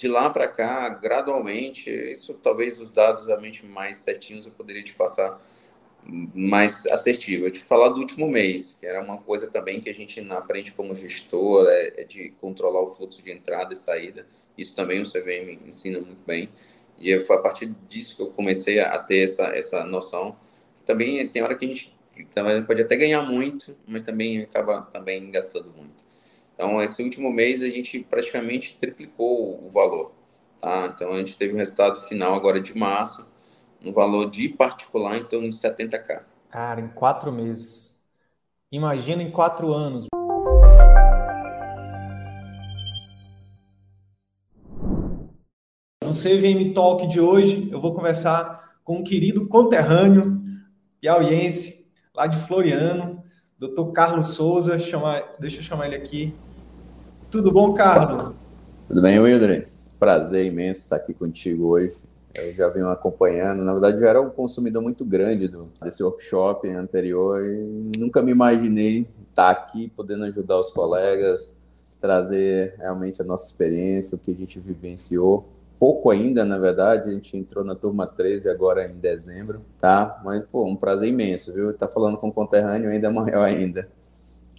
De lá para cá, gradualmente, isso talvez os dados realmente mais certinhos eu poderia te passar mais assertivo. Eu te falar do último mês, que era uma coisa também que a gente aprende como gestor, é, é de controlar o fluxo de entrada e saída. Isso também o CVM ensina muito bem. E foi a partir disso que eu comecei a ter essa, essa noção. Também tem hora que a gente também pode até ganhar muito, mas também acaba também gastando muito. Então, esse último mês a gente praticamente triplicou o valor. Tá? Então, a gente teve um resultado final agora de março, no valor de particular em torno de 70k. Cara, em quatro meses. Imagina em quatro anos. No CVM Talk de hoje, eu vou conversar com um querido conterrâneo piauiense, lá de Floriano, Dr. Carlos Souza. Deixa eu chamar ele aqui. Tudo bom, Carlos? Tudo bem, Wilder? Prazer imenso estar aqui contigo hoje. Eu já venho acompanhando. Na verdade, eu era um consumidor muito grande do, desse workshop anterior e nunca me imaginei estar aqui podendo ajudar os colegas, trazer realmente a nossa experiência, o que a gente vivenciou. Pouco ainda, na verdade, a gente entrou na turma 13 agora em dezembro, tá? Mas, pô, um prazer imenso, viu? Tá falando com o conterrâneo ainda maior ainda.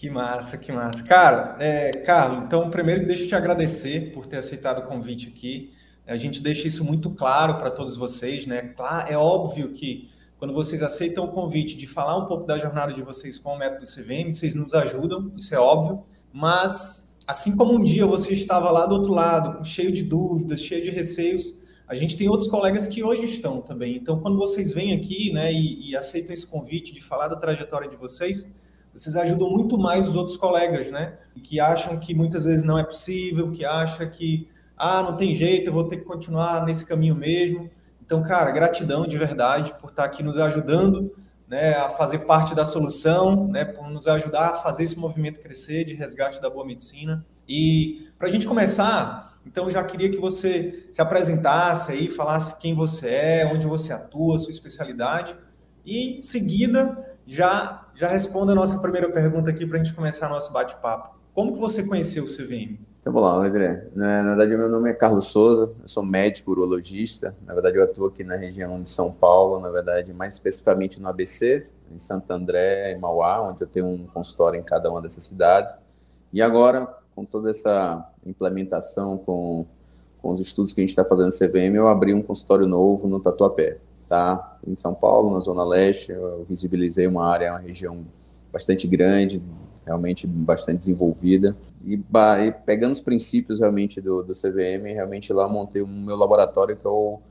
Que massa, que massa. Cara, é, Carlos, então primeiro deixa eu te agradecer por ter aceitado o convite aqui. A gente deixa isso muito claro para todos vocês, né? É óbvio que quando vocês aceitam o convite de falar um pouco da jornada de vocês com o método CVM, vocês nos ajudam, isso é óbvio, mas assim como um dia você estava lá do outro lado, cheio de dúvidas, cheio de receios, a gente tem outros colegas que hoje estão também. Então, quando vocês vêm aqui né, e, e aceitam esse convite de falar da trajetória de vocês, vocês ajudam muito mais os outros colegas, né? Que acham que muitas vezes não é possível, que acham que, ah, não tem jeito, eu vou ter que continuar nesse caminho mesmo. Então, cara, gratidão de verdade por estar aqui nos ajudando, né, a fazer parte da solução, né, por nos ajudar a fazer esse movimento crescer de resgate da boa medicina. E para a gente começar, então já queria que você se apresentasse aí, falasse quem você é, onde você atua, sua especialidade, e em seguida já, já responda a nossa primeira pergunta aqui para a gente começar nosso bate-papo. Como que você conheceu o CVM? Então, vamos lá, André. Na verdade, meu nome é Carlos Souza, eu sou médico urologista. Na verdade, eu atuo aqui na região de São Paulo, na verdade, mais especificamente no ABC, em Santo André e Mauá, onde eu tenho um consultório em cada uma dessas cidades. E agora, com toda essa implementação, com, com os estudos que a gente está fazendo no CVM, eu abri um consultório novo no Tatuapé tá? Em São Paulo, na Zona Leste, eu visibilizei uma área, uma região bastante grande, realmente bastante desenvolvida. E, e pegando os princípios realmente do, do CVM, realmente lá montei o meu laboratório que é o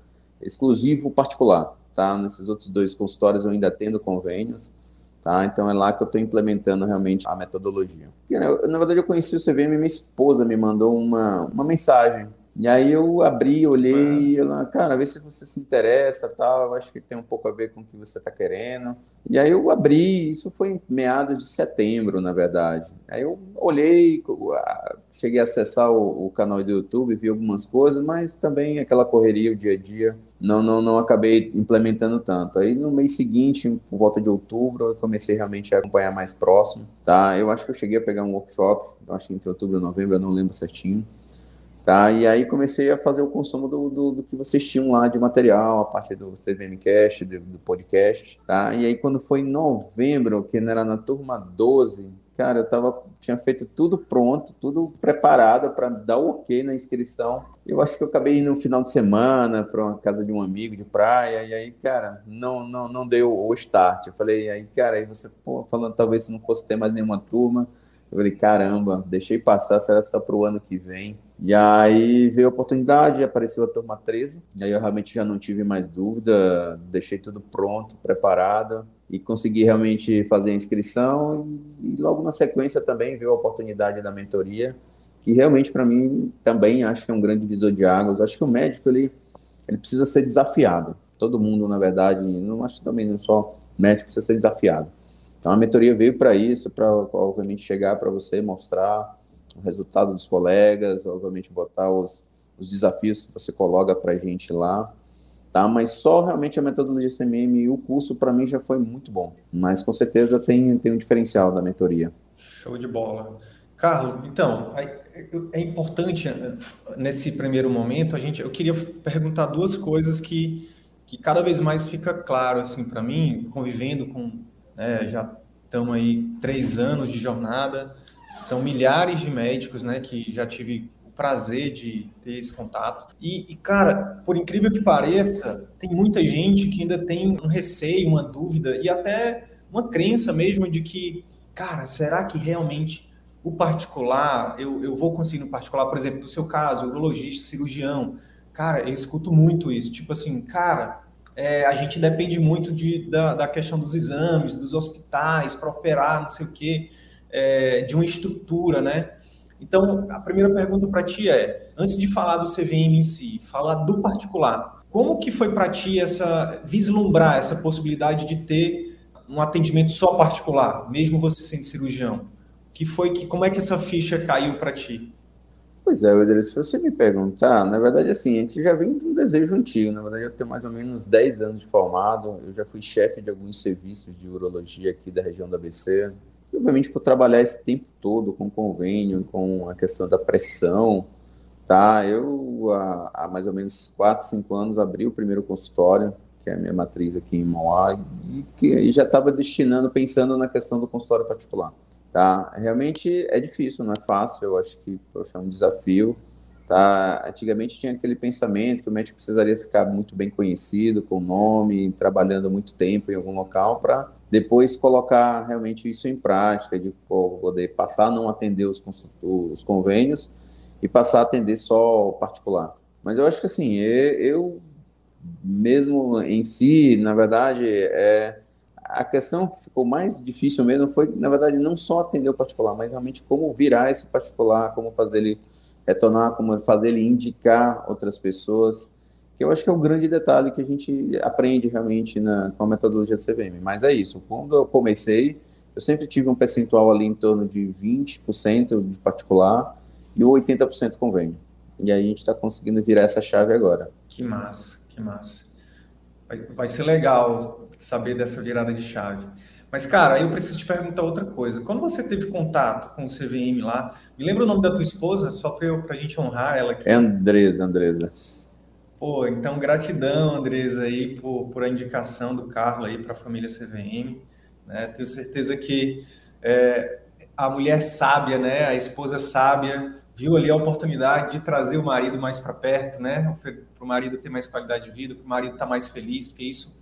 exclusivo particular, tá? Nesses outros dois consultórios eu ainda tendo convênios, tá? Então é lá que eu estou implementando realmente a metodologia. E, né, na verdade eu conheci o CVM, minha esposa me mandou uma, uma mensagem e aí eu abri, olhei, ela, cara, vê se você se interessa, tal, acho que tem um pouco a ver com o que você está querendo. E aí eu abri, isso foi em meados de setembro, na verdade. Aí eu olhei, cheguei a acessar o, o, canal do YouTube, vi algumas coisas, mas também aquela correria, o dia a dia, não, não, não acabei implementando tanto. Aí no mês seguinte, por volta de outubro, eu comecei realmente a acompanhar mais próximo, tá? Eu acho que eu cheguei a pegar um workshop, eu acho que entre outubro e novembro, eu não lembro certinho. Tá? E aí comecei a fazer o consumo do, do, do, que vocês tinham lá de material, a parte do CVMcast, do, do podcast, tá? E aí quando foi em novembro, que era na turma 12, cara, eu tava, tinha feito tudo pronto, tudo preparado para dar o ok na inscrição. Eu acho que eu acabei indo no final de semana para uma casa de um amigo de praia, e aí, cara, não, não, não deu o start. Eu falei, aí, cara, aí você, pô, falando talvez se não fosse ter mais nenhuma turma. Eu falei, caramba, deixei passar, será só para o ano que vem. E aí veio a oportunidade, apareceu a turma 13, e aí eu realmente já não tive mais dúvida, deixei tudo pronto, preparado, e consegui realmente fazer a inscrição, e logo na sequência também veio a oportunidade da mentoria, que realmente para mim também acho que é um grande divisor de águas. Acho que o médico ele, ele precisa ser desafiado. Todo mundo, na verdade, não acho também não só médico precisa ser desafiado. Então a mentoria veio para isso, para obviamente chegar para você mostrar o resultado dos colegas, obviamente botar os, os desafios que você coloca para a gente lá, tá? Mas só realmente a metodologia CMM e o curso para mim já foi muito bom, mas com certeza tem, tem um diferencial da mentoria. Show de bola. Carlos, então, é importante né, nesse primeiro momento a gente, eu queria perguntar duas coisas que, que cada vez mais fica claro assim para mim, convivendo com né, já estamos aí três anos de jornada, são milhares de médicos, né, que já tive o prazer de ter esse contato. E, e, cara, por incrível que pareça, tem muita gente que ainda tem um receio, uma dúvida e até uma crença mesmo de que, cara, será que realmente o particular, eu, eu vou conseguir no particular, por exemplo, no seu caso, urologista, cirurgião, cara, eu escuto muito isso, tipo assim, cara, é, a gente depende muito de, da, da, questão dos exames, dos hospitais, para operar, não sei o quê, é, de uma estrutura, né? Então, a primeira pergunta para ti é, antes de falar do CVM em si, falar do particular, como que foi para ti essa vislumbrar essa possibilidade de ter um atendimento só particular, mesmo você sendo cirurgião? Que foi que como é que essa ficha caiu para ti? Pois é, Wilder, se você me perguntar, na verdade, assim, a gente já vem de um desejo antigo. Na verdade, eu tenho mais ou menos 10 anos de formado. Eu já fui chefe de alguns serviços de urologia aqui da região da ABC. E, obviamente, por trabalhar esse tempo todo com convênio, com a questão da pressão, tá? Eu, há, há mais ou menos 4, 5 anos, abri o primeiro consultório, que é a minha matriz aqui em Mauá, e que já estava destinando, pensando na questão do consultório particular. Tá? Realmente é difícil, não é fácil, eu acho que poxa, é um desafio. Tá? Antigamente tinha aquele pensamento que o médico precisaria ficar muito bem conhecido, com nome, trabalhando muito tempo em algum local para depois colocar realmente isso em prática, de poder passar a não atender os, os convênios e passar a atender só o particular. Mas eu acho que assim, eu mesmo em si, na verdade, é, a questão que ficou mais difícil mesmo foi, na verdade, não só atender o particular, mas realmente como virar esse particular, como fazer ele retornar, como fazer ele indicar outras pessoas, que eu acho que é o um grande detalhe que a gente aprende realmente na, com a metodologia CVM. Mas é isso, quando eu comecei, eu sempre tive um percentual ali em torno de 20% de particular e 80% convênio. E aí a gente está conseguindo virar essa chave agora. Que massa, que massa. Vai, vai ser legal saber dessa virada de chave. Mas, cara, eu preciso te perguntar outra coisa. Quando você teve contato com o CVM lá, me lembra o nome da tua esposa, só para a gente honrar ela aqui? É Andresa, Andresa. Pô, então gratidão, Andresa, aí, por, por a indicação do Carlos aí para a família CVM. Né? Tenho certeza que é, a mulher sábia, né, a esposa sábia, viu ali a oportunidade de trazer o marido mais para perto, né, para o marido ter mais qualidade de vida, para o marido estar tá mais feliz, porque isso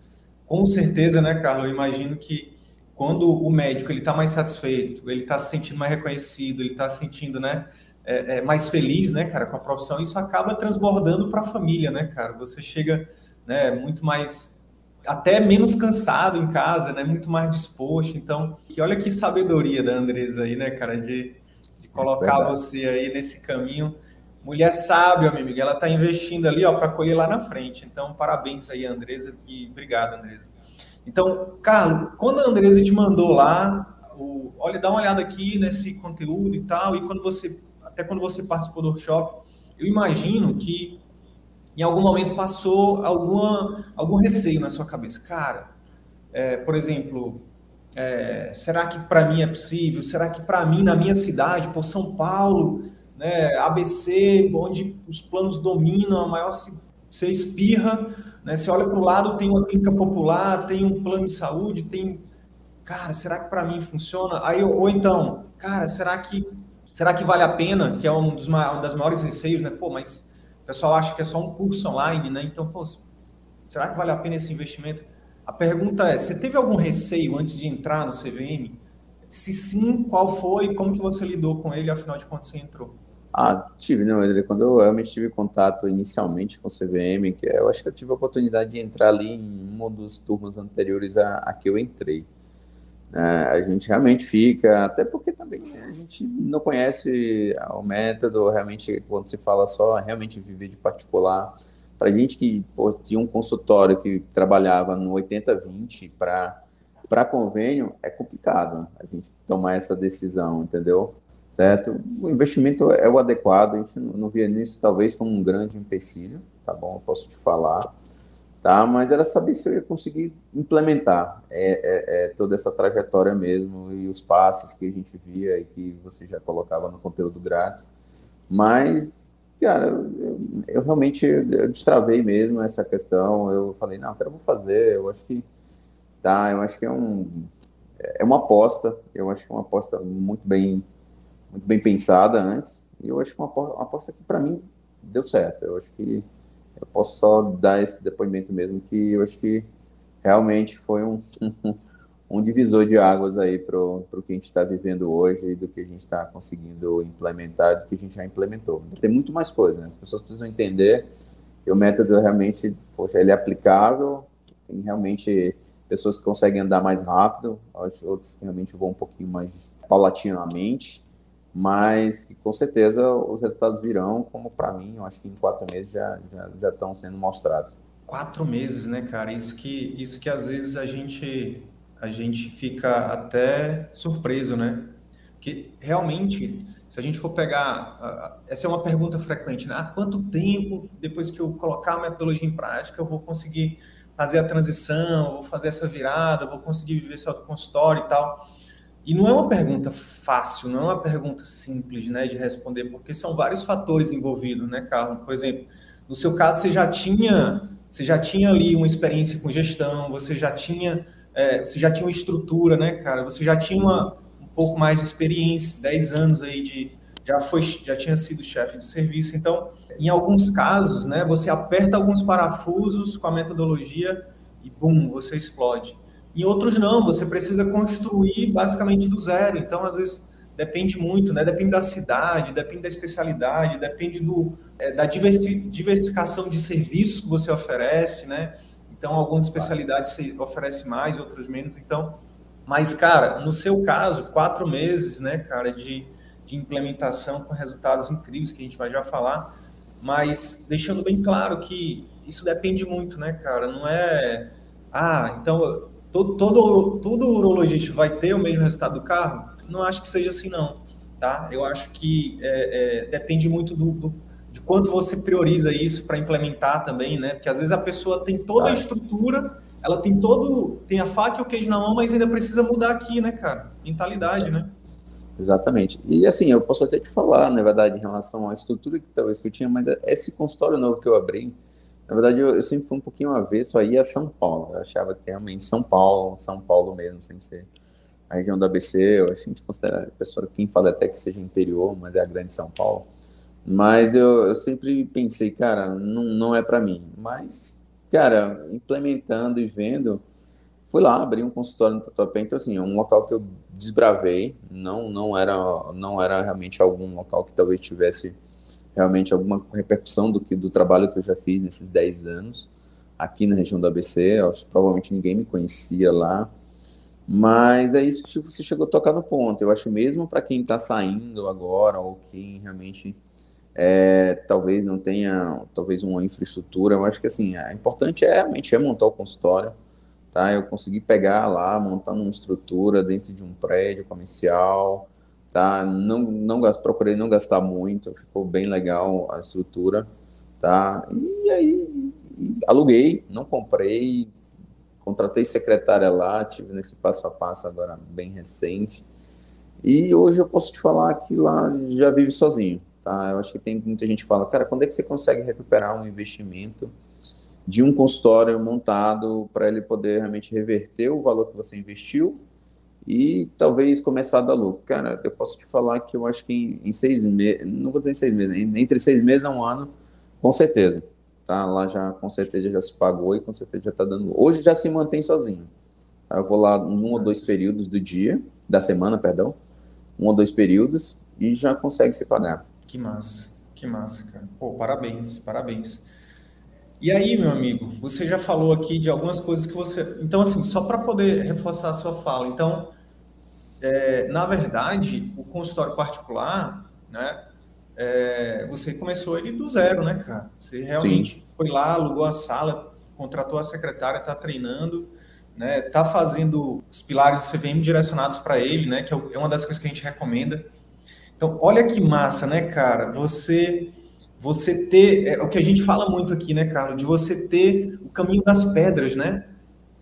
com certeza, né, Carlos? Eu imagino que quando o médico ele está mais satisfeito, ele está se sentindo mais reconhecido, ele está se sentindo, né, é, é, mais feliz, né, cara, com a profissão, isso acaba transbordando para a família, né, cara? Você chega, né, muito mais até menos cansado em casa, né, muito mais disposto. Então, que olha que sabedoria da Andresa aí, né, cara, de, de colocar é você aí nesse caminho. Mulher sábia, meu amigo, ela está investindo ali, ó, para colher lá na frente. Então, parabéns aí, Andresa, e obrigado, Andresa. Então, Carlos, quando a Andresa te mandou lá, o, olha, dá uma olhada aqui nesse conteúdo e tal, e quando você, até quando você participou do workshop, eu imagino que em algum momento passou alguma, algum receio na sua cabeça. Cara, é, por exemplo, é, será que para mim é possível? Será que para mim, na minha cidade, por São Paulo, né, ABC, onde os planos dominam, a maior você espirra, né, você olha para o lado, tem uma clínica popular, tem um plano de saúde, tem. cara, será que para mim funciona? Aí, ou então, cara, será que será que vale a pena? Que é um dos uma das maiores receios, né? Pô, mas o pessoal acha que é só um curso online, né? Então, pô, será que vale a pena esse investimento? A pergunta é: você teve algum receio antes de entrar no CVM? Se sim, qual foi? Como que você lidou com ele? Afinal de contas, você entrou? Ah, tive, não, quando eu realmente tive contato inicialmente com o CVM, que eu acho que eu tive a oportunidade de entrar ali em uma das turmas anteriores a, a que eu entrei. É, a gente realmente fica, até porque também a gente não conhece o método, realmente, quando se fala só realmente viver de particular. Para gente que pô, tinha um consultório que trabalhava no 80-20 para convênio, é complicado a gente tomar essa decisão, entendeu? Certo? O investimento é o adequado, a gente não via nisso talvez como um grande empecilho, tá bom? Eu posso te falar, tá? Mas era saber se eu ia conseguir implementar é, é, é, toda essa trajetória mesmo e os passos que a gente via e que você já colocava no conteúdo grátis. Mas, cara, eu, eu realmente eu destravei mesmo essa questão. Eu falei, não, cara, eu vou fazer. Eu acho que tá, eu acho que é um é uma aposta. Eu acho que é uma aposta muito bem muito bem pensada antes, e eu acho que uma, aposta que para mim deu certo. Eu acho que eu posso só dar esse depoimento mesmo, que eu acho que realmente foi um, um divisor de águas aí para o que a gente está vivendo hoje e do que a gente está conseguindo implementar, do que a gente já implementou. Tem muito mais coisa, né? As pessoas precisam entender que o método realmente, poxa, ele é aplicável, tem realmente pessoas que conseguem andar mais rápido, outros que realmente vão um pouquinho mais paulatinamente, mas que com certeza os resultados virão, como para mim, eu acho que em quatro meses já, já, já estão sendo mostrados. Quatro meses, né, cara? Isso que, isso que às vezes a gente, a gente fica até surpreso, né? Que realmente, se a gente for pegar, essa é uma pergunta frequente, né? Há quanto tempo, depois que eu colocar a metodologia em prática, eu vou conseguir fazer a transição, vou fazer essa virada, vou conseguir viver seu consultório e tal? E não é uma pergunta fácil, não é uma pergunta simples né, de responder, porque são vários fatores envolvidos, né, Carlos? Por exemplo, no seu caso, você já tinha, você já tinha ali uma experiência com gestão, você já tinha, é, você já tinha uma estrutura, né, cara? Você já tinha uma, um pouco mais de experiência, 10 anos aí de. Já, foi, já tinha sido chefe de serviço. Então, em alguns casos, né, você aperta alguns parafusos com a metodologia e, bum, você explode. Em outros não, você precisa construir basicamente do zero. Então, às vezes, depende muito, né? Depende da cidade, depende da especialidade, depende do, é, da diversificação de serviços que você oferece, né? Então, algumas especialidades você oferece mais, outras menos. Então, mas, cara, no seu caso, quatro meses, né, cara, de, de implementação com resultados incríveis, que a gente vai já falar, mas deixando bem claro que isso depende muito, né, cara? Não é. Ah, então todo, todo, todo urologista vai ter o mesmo resultado do carro? Não acho que seja assim, não. Tá? Eu acho que é, é, depende muito do, do, de quanto você prioriza isso para implementar também, né? Porque às vezes a pessoa tem toda a estrutura, ela tem todo, tem a faca e o queijo na mão, mas ainda precisa mudar aqui, né, cara? Mentalidade, né? Exatamente. E assim, eu posso até te falar, na verdade, em relação à estrutura que talvez que eu tinha, mas esse consultório novo que eu abri, na verdade, eu, eu, sempre fui um pouquinho avesso aí a São Paulo. Eu achava que realmente São Paulo, São Paulo mesmo, sem ser a região do ABC, eu, a gente considera, a pessoa, quem fala até que seja interior, mas é a grande São Paulo. Mas eu, eu sempre pensei, cara, não, não é para mim. Mas, cara, implementando e vendo, fui lá, abri um consultório no Tatuapé, então assim, é um local que eu desbravei, não, não, era, não era realmente algum local que talvez tivesse realmente alguma repercussão do, que, do trabalho que eu já fiz nesses 10 anos aqui na região do ABC. Acho, provavelmente ninguém me conhecia lá. Mas é isso que você chegou a tocar no ponto. Eu acho mesmo para quem está saindo agora, ou quem realmente é, talvez não tenha talvez uma infraestrutura, eu acho que assim, é importante é realmente é montar o consultório. Tá? Eu consegui pegar lá, montar uma estrutura dentro de um prédio comercial, tá? Não, não procurei não gastar muito, ficou bem legal a estrutura, tá? E aí aluguei, não comprei, contratei secretária lá, tive nesse passo a passo agora bem recente. E hoje eu posso te falar que lá já vive sozinho, tá? Eu acho que tem muita gente que fala, cara, quando é que você consegue recuperar um investimento de um consultório montado para ele poder realmente reverter o valor que você investiu e talvez começar a dar lucro. Cara, eu posso te falar que eu acho que em, em seis meses, não vou dizer em seis meses, entre seis meses a um ano, com certeza. Tá? Lá já, com certeza, já se pagou e com certeza já está dando. Hoje já se mantém sozinho. Eu vou lá um ou dois períodos do dia, da semana, perdão, um ou dois períodos, e já consegue se pagar. Que massa, que massa, cara. Pô, parabéns, parabéns. E aí, meu amigo, você já falou aqui de algumas coisas que você. Então, assim, só para poder reforçar a sua fala, então, é, na verdade, o consultório particular, né? É, você começou ele do zero, né, cara? Você realmente Sim. foi lá, alugou a sala, contratou a secretária, está treinando, né? Tá fazendo os pilares do CVM direcionados para ele, né? Que é, é uma das coisas que a gente recomenda. Então, olha que massa, né, cara? Você você ter, é o que a gente fala muito aqui, né, Carlos, de você ter o caminho das pedras, né?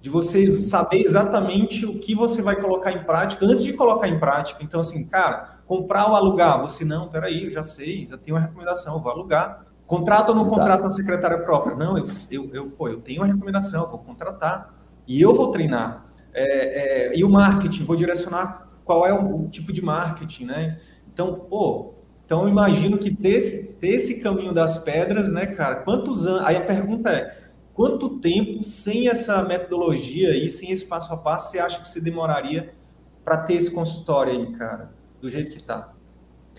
De você saber exatamente o que você vai colocar em prática antes de colocar em prática. Então, assim, cara, comprar ou alugar, você não, peraí, eu já sei, já tenho uma recomendação, vou alugar. Contrata ou não Exato. contrata na secretária própria? Não, eu, eu, eu, pô, eu tenho uma recomendação, vou contratar e eu vou treinar. É, é, e o marketing, vou direcionar qual é o, o tipo de marketing, né? Então, pô, então, eu imagino que ter esse, ter esse caminho das pedras, né, cara? Quantos anos. Aí a pergunta é: quanto tempo sem essa metodologia aí, sem esse passo a passo, você acha que você demoraria para ter esse consultório aí, cara? Do jeito que tá?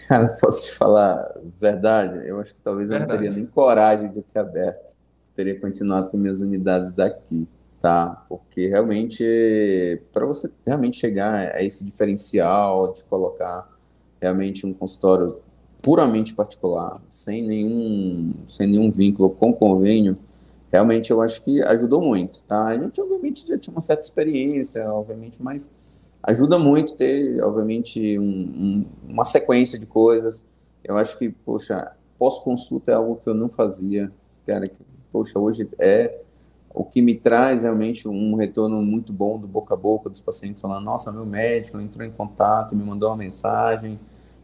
Cara, posso te falar verdade? Eu acho que talvez verdade. eu não teria nem coragem de ter aberto. Teria continuado com minhas unidades daqui, tá? Porque realmente, para você realmente chegar a esse diferencial de colocar realmente um consultório puramente particular, sem nenhum, sem nenhum vínculo com convênio, realmente eu acho que ajudou muito, tá? A gente, obviamente, já tinha uma certa experiência, obviamente, mas ajuda muito ter, obviamente, um, um, uma sequência de coisas. Eu acho que, poxa, pós-consulta é algo que eu não fazia, cara, que, poxa, hoje é o que me traz realmente um retorno muito bom do boca a boca dos pacientes falando, nossa, meu médico entrou em contato, me mandou uma mensagem,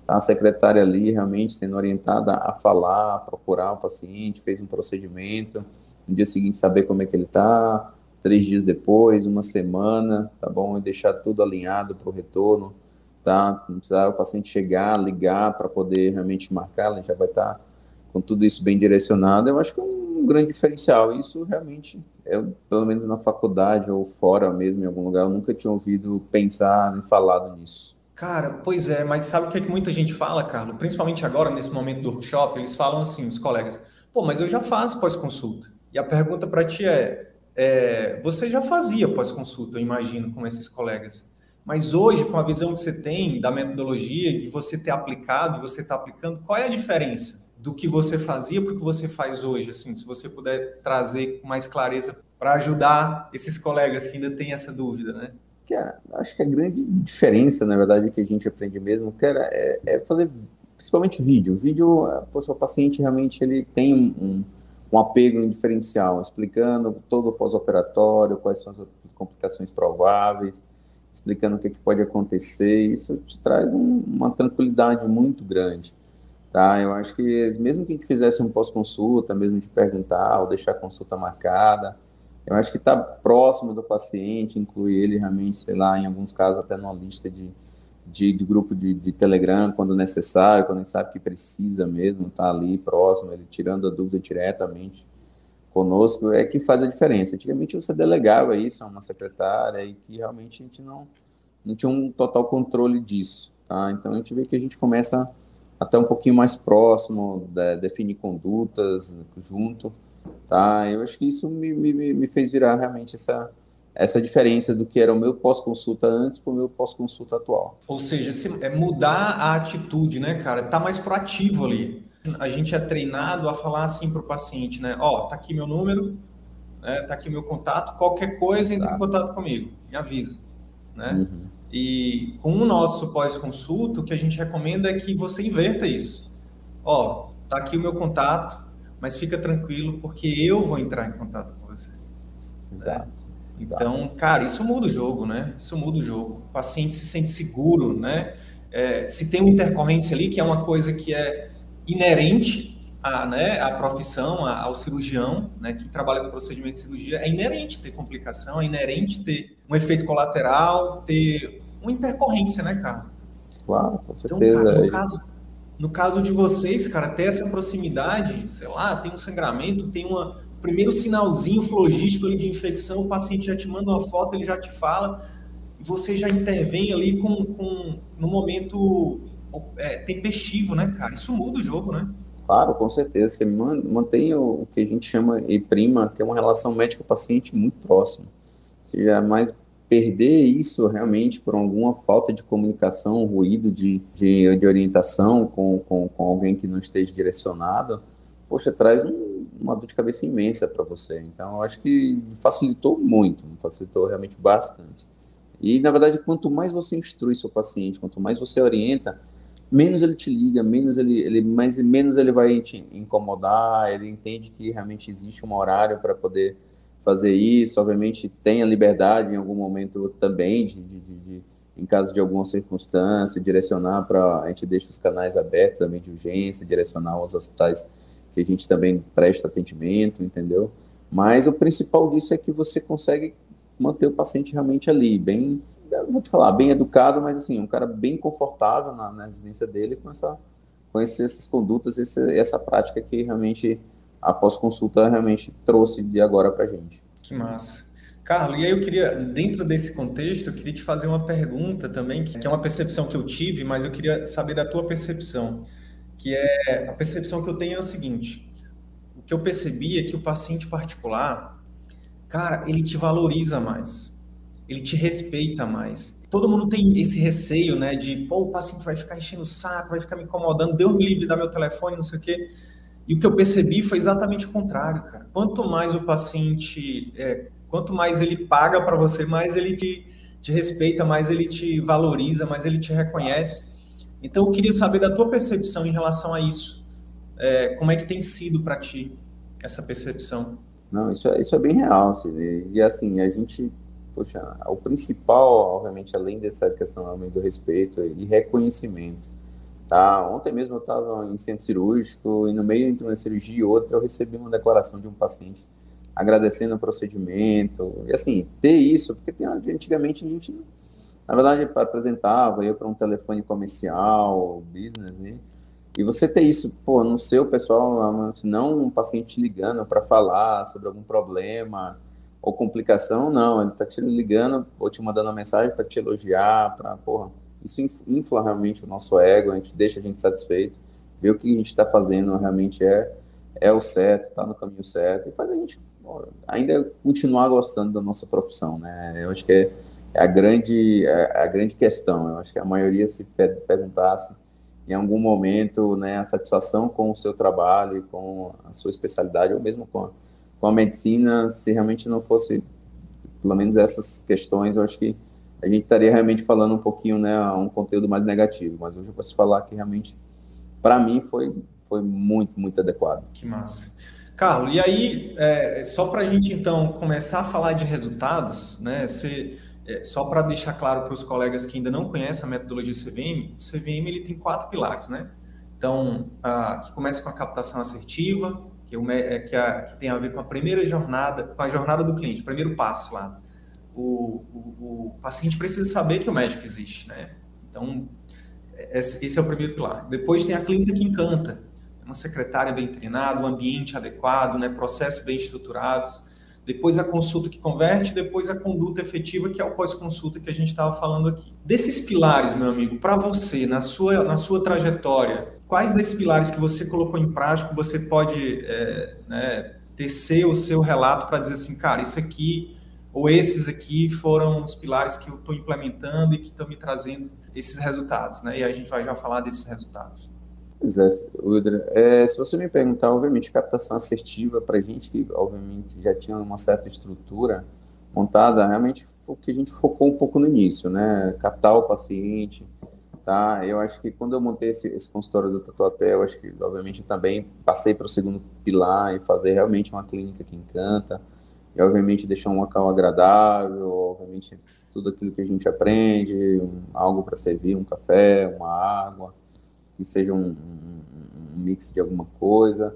a secretária ali realmente sendo orientada a falar, a procurar o paciente, fez um procedimento, no dia seguinte saber como é que ele está, três dias depois, uma semana, tá bom? E deixar tudo alinhado para o retorno, tá? Não precisar o paciente chegar, ligar para poder realmente marcar, ele já vai estar tá com tudo isso bem direcionado. Eu acho que é um grande diferencial. Isso realmente, eu, pelo menos na faculdade ou fora mesmo, em algum lugar, eu nunca tinha ouvido pensar nem falado nisso. Cara, pois é, mas sabe o que, é que muita gente fala, Carlos? Principalmente agora, nesse momento do workshop, eles falam assim, os colegas, pô, mas eu já faço pós-consulta. E a pergunta para ti é, é, você já fazia pós-consulta, imagino, com esses colegas. Mas hoje, com a visão que você tem da metodologia, de você ter aplicado, de você estar tá aplicando, qual é a diferença do que você fazia para o que você faz hoje? Assim, se você puder trazer com mais clareza para ajudar esses colegas que ainda têm essa dúvida, né? Cara, acho que a grande diferença, na verdade, que a gente aprende mesmo, cara, é, é fazer principalmente vídeo. O vídeo, o paciente realmente ele tem um, um apego um diferencial, explicando todo o pós-operatório, quais são as complicações prováveis, explicando o que, que pode acontecer. Isso te traz um, uma tranquilidade muito grande. Tá? Eu acho que mesmo que a gente fizesse um pós-consulta, mesmo de perguntar ou deixar a consulta marcada, eu acho que está próximo do paciente, incluir ele realmente, sei lá, em alguns casos até numa lista de, de, de grupo de, de, Telegram, quando necessário, quando gente sabe que precisa mesmo, tá ali próximo, ele tirando a dúvida diretamente conosco, é que faz a diferença. Antigamente você delegava isso a uma secretária e que realmente a gente não, não tinha um total controle disso, tá? Então a gente vê que a gente começa até um pouquinho mais próximo, de, definir condutas junto, Tá? Eu acho que isso me, me, me fez virar realmente essa, essa diferença do que era o meu pós-consulta antes para o meu pós-consulta atual. Ou seja, se, é mudar a atitude, né, cara? Tá mais proativo ali. A gente é treinado a falar assim para o paciente, né? Ó, oh, tá aqui meu número, né? tá aqui meu contato, qualquer coisa entre em contato comigo, me avisa, né? Uhum. E com o nosso pós-consulta, o que a gente recomenda é que você inverta isso. Ó, oh, tá aqui o meu contato, mas fica tranquilo porque eu vou entrar em contato com você. Exato. Né? Então, cara, isso muda o jogo, né? Isso muda o jogo. O paciente se sente seguro, né? É, se tem uma intercorrência ali, que é uma coisa que é inerente à, né, à profissão, ao cirurgião, né, que trabalha com procedimento de cirurgia, é inerente ter complicação, é inerente ter um efeito colateral, ter uma intercorrência, né, cara? Claro, com certeza. Então, cara, no, caso, no caso de vocês, cara, ter essa proximidade, sei lá, tem um sangramento, tem uma primeiro sinalzinho flogístico ali de infecção, o paciente já te manda uma foto, ele já te fala, você já intervém ali com, com no momento é, tempestivo, né, cara? Isso muda o jogo, né? Claro, com certeza. Você mantém o que a gente chama e prima, que é uma relação médico-paciente muito próxima. Você jamais perder isso realmente por alguma falta de comunicação, ruído de, de, de orientação com, com, com, alguém que não esteja direcionado, poxa, traz um, uma dor de cabeça imensa para você. Então, eu acho que facilitou muito, facilitou realmente bastante. E, na verdade, quanto mais você instrui seu paciente, quanto mais você orienta, menos ele te liga, menos ele, ele mais menos ele vai te incomodar, ele entende que realmente existe um horário para poder fazer isso, obviamente tem a liberdade em algum momento também de, de, de, em caso de alguma circunstância, direcionar para a gente deixa os canais abertos também de urgência, direcionar aos hospitais que a gente também presta atendimento, entendeu? Mas o principal disso é que você consegue manter o paciente realmente ali, bem vou te falar, bem educado, mas assim, um cara bem confortável na, na residência dele com, essa, com essas condutas, esse, essa prática que realmente a pós-consulta realmente trouxe de agora para gente. Que massa. Carlos, e aí eu queria, dentro desse contexto, eu queria te fazer uma pergunta também, que é uma percepção que eu tive, mas eu queria saber da tua percepção, que é a percepção que eu tenho é o seguinte, o que eu percebi é que o paciente particular, cara, ele te valoriza mais ele te respeita mais. Todo mundo tem esse receio, né, de, pô, o paciente vai ficar enchendo o saco, vai ficar me incomodando, Deus me livre de dar meu telefone, não sei o quê. E o que eu percebi foi exatamente o contrário, cara. Quanto mais o paciente, é, quanto mais ele paga para você, mais ele te, te respeita, mais ele te valoriza, mais ele te reconhece. Então, eu queria saber da tua percepção em relação a isso. É, como é que tem sido para ti essa percepção? Não, isso é, isso é bem real. Assim, e assim, a gente poxa, o principal, obviamente, além dessa questão do respeito e reconhecimento. Tá? Ontem mesmo eu estava em centro cirúrgico e no meio entre uma cirurgia e outra eu recebi uma declaração de um paciente agradecendo o procedimento. E assim, ter isso, porque tem, antigamente a gente, na verdade, apresentava, ia para um telefone comercial, business, né? E você ter isso, pô, no seu pessoal, não um paciente ligando para falar sobre algum problema, ou complicação, não, ele tá te ligando ou te mandando uma mensagem para te elogiar, para, porra, isso infla realmente o nosso ego, a gente deixa a gente satisfeito, ver o que a gente está fazendo realmente é, é o certo, está no caminho certo, e faz a gente ainda continuar gostando da nossa profissão, né? Eu acho que é, é a, grande, é a grande questão, eu acho que a maioria se perguntasse em algum momento, né, a satisfação com o seu trabalho e com a sua especialidade, ou mesmo com a com a medicina, se realmente não fosse, pelo menos essas questões, eu acho que a gente estaria realmente falando um pouquinho, né, um conteúdo mais negativo. Mas hoje eu posso falar que realmente, para mim, foi, foi muito, muito adequado. Que massa. Carlos, e aí, é, só para a gente então começar a falar de resultados, né, você, é, só para deixar claro para os colegas que ainda não conhecem a metodologia CVM, o CVM ele tem quatro pilares, né? Então, a, que começa com a captação assertiva, que, o, é, que, a, que, tem a ver com a primeira jornada, com a jornada do cliente, o primeiro passo lá. O, o, o paciente precisa saber que o médico existe, né? Então, esse é o primeiro pilar. Depois tem a clínica que encanta, uma secretária bem treinada, um ambiente adequado, né, processos bem estruturados. Depois a consulta que converte, depois a conduta efetiva, que é o pós-consulta que a gente estava falando aqui. Desses pilares, meu amigo, para você, na sua, na sua trajetória, quais desses pilares que você colocou em prática você pode é, né, tecer o seu relato para dizer assim, cara, isso aqui ou esses aqui foram os pilares que eu estou implementando e que estão me trazendo esses resultados, né? E a gente vai já falar desses resultados. Pois é, Wilder. É, se você me perguntar, obviamente, captação assertiva para gente que, obviamente, já tinha uma certa estrutura montada, realmente o que a gente focou um pouco no início, né? Captar o paciente, tá? Eu acho que quando eu montei esse, esse consultório do Tatuapé, eu acho que, obviamente, eu também passei para o segundo pilar e fazer realmente uma clínica que encanta, e, obviamente, deixar um local agradável, obviamente, tudo aquilo que a gente aprende, um, algo para servir, um café, uma água, que seja um, um, um, mix de alguma coisa,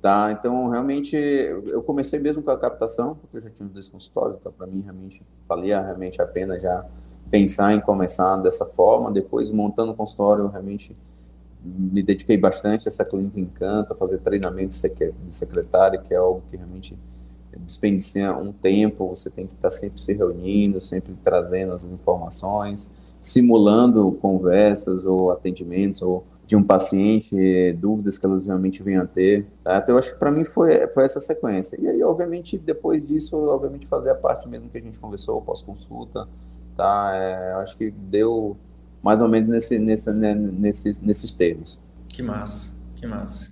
tá? Então, realmente, eu comecei mesmo com a captação, porque eu já tinha os dois consultórios, então, para mim, realmente, valia realmente a pena já pensar em começar dessa forma. Depois, montando o consultório, eu realmente me dediquei bastante a essa clínica Encanta, fazer treinamento de secretária, que é algo que realmente despendicia um tempo, você tem que estar sempre se reunindo, sempre trazendo as informações, simulando conversas ou atendimentos ou de um paciente, dúvidas que elas realmente venham a ter, certo? Eu acho que para mim foi, foi essa sequência. E aí, obviamente, depois disso, obviamente, fazer a parte mesmo que a gente conversou, pós-consulta, tá? É, acho que deu mais ou menos nesse, nesse, né, nesses, nesses termos. Que massa, que massa.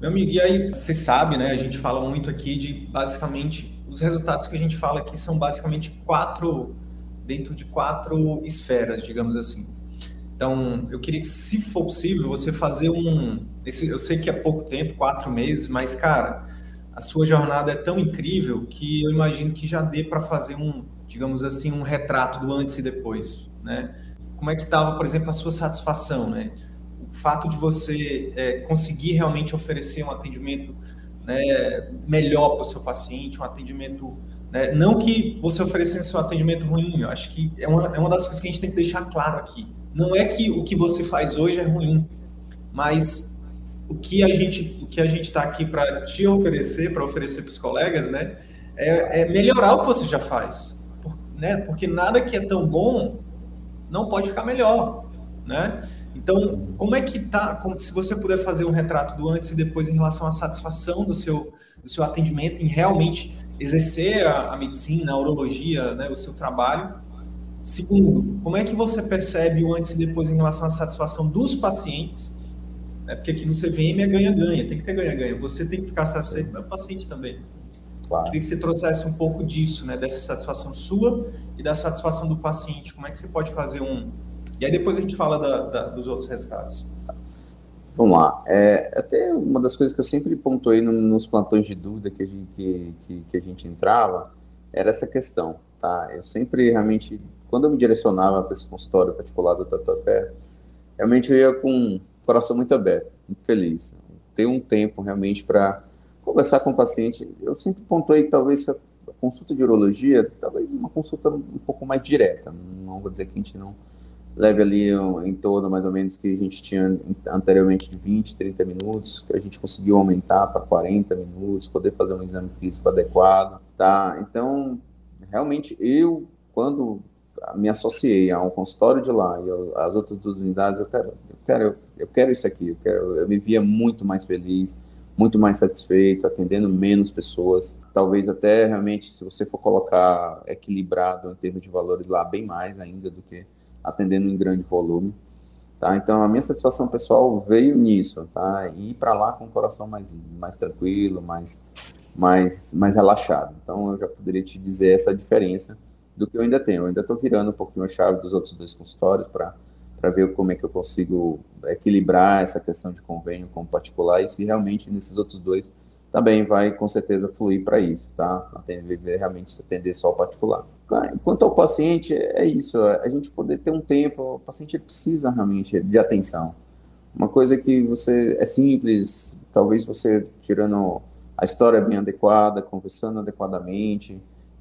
Meu amigo, e aí você sabe, né? A gente fala muito aqui de basicamente os resultados que a gente fala aqui são basicamente quatro dentro de quatro esferas, digamos assim. Então, eu queria que, se for possível, você fazer um. Esse, eu sei que é pouco tempo, quatro meses, mas cara, a sua jornada é tão incrível que eu imagino que já dê para fazer um, digamos assim, um retrato do antes e depois, né? Como é que estava, por exemplo, a sua satisfação, né? O fato de você é, conseguir realmente oferecer um atendimento né, melhor para o seu paciente, um atendimento né? Não que você oferecendo seu atendimento ruim, eu acho que é uma, é uma das coisas que a gente tem que deixar claro aqui. Não é que o que você faz hoje é ruim, mas o que a gente o que a gente está aqui para te oferecer, para oferecer para os colegas, né, é, é, melhorar o que você já faz, né? Porque nada que é tão bom não pode ficar melhor, né? Então, como é que tá? Como, se você puder fazer um retrato do antes e depois em relação à satisfação do seu do seu atendimento, em realmente exercer a, a medicina, a urologia, né, o seu trabalho. Segundo, como é que você percebe o antes e depois em relação à satisfação dos pacientes? Né, porque aqui no CVM é ganha-ganha, tem que ter ganha-ganha. Você tem que ficar satisfeito, mas o paciente também. Claro. Queria que você trouxesse um pouco disso, né, dessa satisfação sua e da satisfação do paciente. Como é que você pode fazer um. E aí depois a gente fala da, da, dos outros resultados. Vamos lá. É, até uma das coisas que eu sempre pontuei no, nos plantões de dúvida que a, gente, que, que, que a gente entrava era essa questão, tá? Eu sempre realmente, quando eu me direcionava para esse consultório particular do Tatuapé, realmente eu ia com o coração muito aberto, muito feliz. Ter um tempo realmente para conversar com o paciente. Eu sempre pontuei que talvez a consulta de urologia, talvez uma consulta um pouco mais direta. Não vou dizer que a gente não leve ali em torno mais ou menos que a gente tinha anteriormente de 20, 30 minutos, que a gente conseguiu aumentar para 40 minutos, poder fazer um exame físico adequado, tá? Então, realmente eu quando me associei a um consultório de lá e as outras duas unidades, eu quero, eu quero, eu quero isso aqui, eu quero, eu me via muito mais feliz, muito mais satisfeito, atendendo menos pessoas, talvez até realmente, se você for colocar equilibrado em termos de valores lá, bem mais ainda do que atendendo em grande volume. Tá? Então, a minha satisfação pessoal veio nisso, tá? Ir para lá com o coração mais, mais tranquilo, mais, mais, mais relaxado. Então, eu já poderia te dizer essa diferença do que eu ainda tenho. Eu ainda estou virando um pouquinho a chave dos outros dois consultórios para ver como é que eu consigo equilibrar essa questão de convênio com particular e se realmente nesses outros dois também vai com certeza fluir para isso, tá? Atender, realmente atender só o particular. Quanto ao paciente, é isso, a gente poder ter um tempo, o paciente precisa realmente de atenção. Uma coisa que você é simples, talvez você tirando a história bem adequada, conversando adequadamente,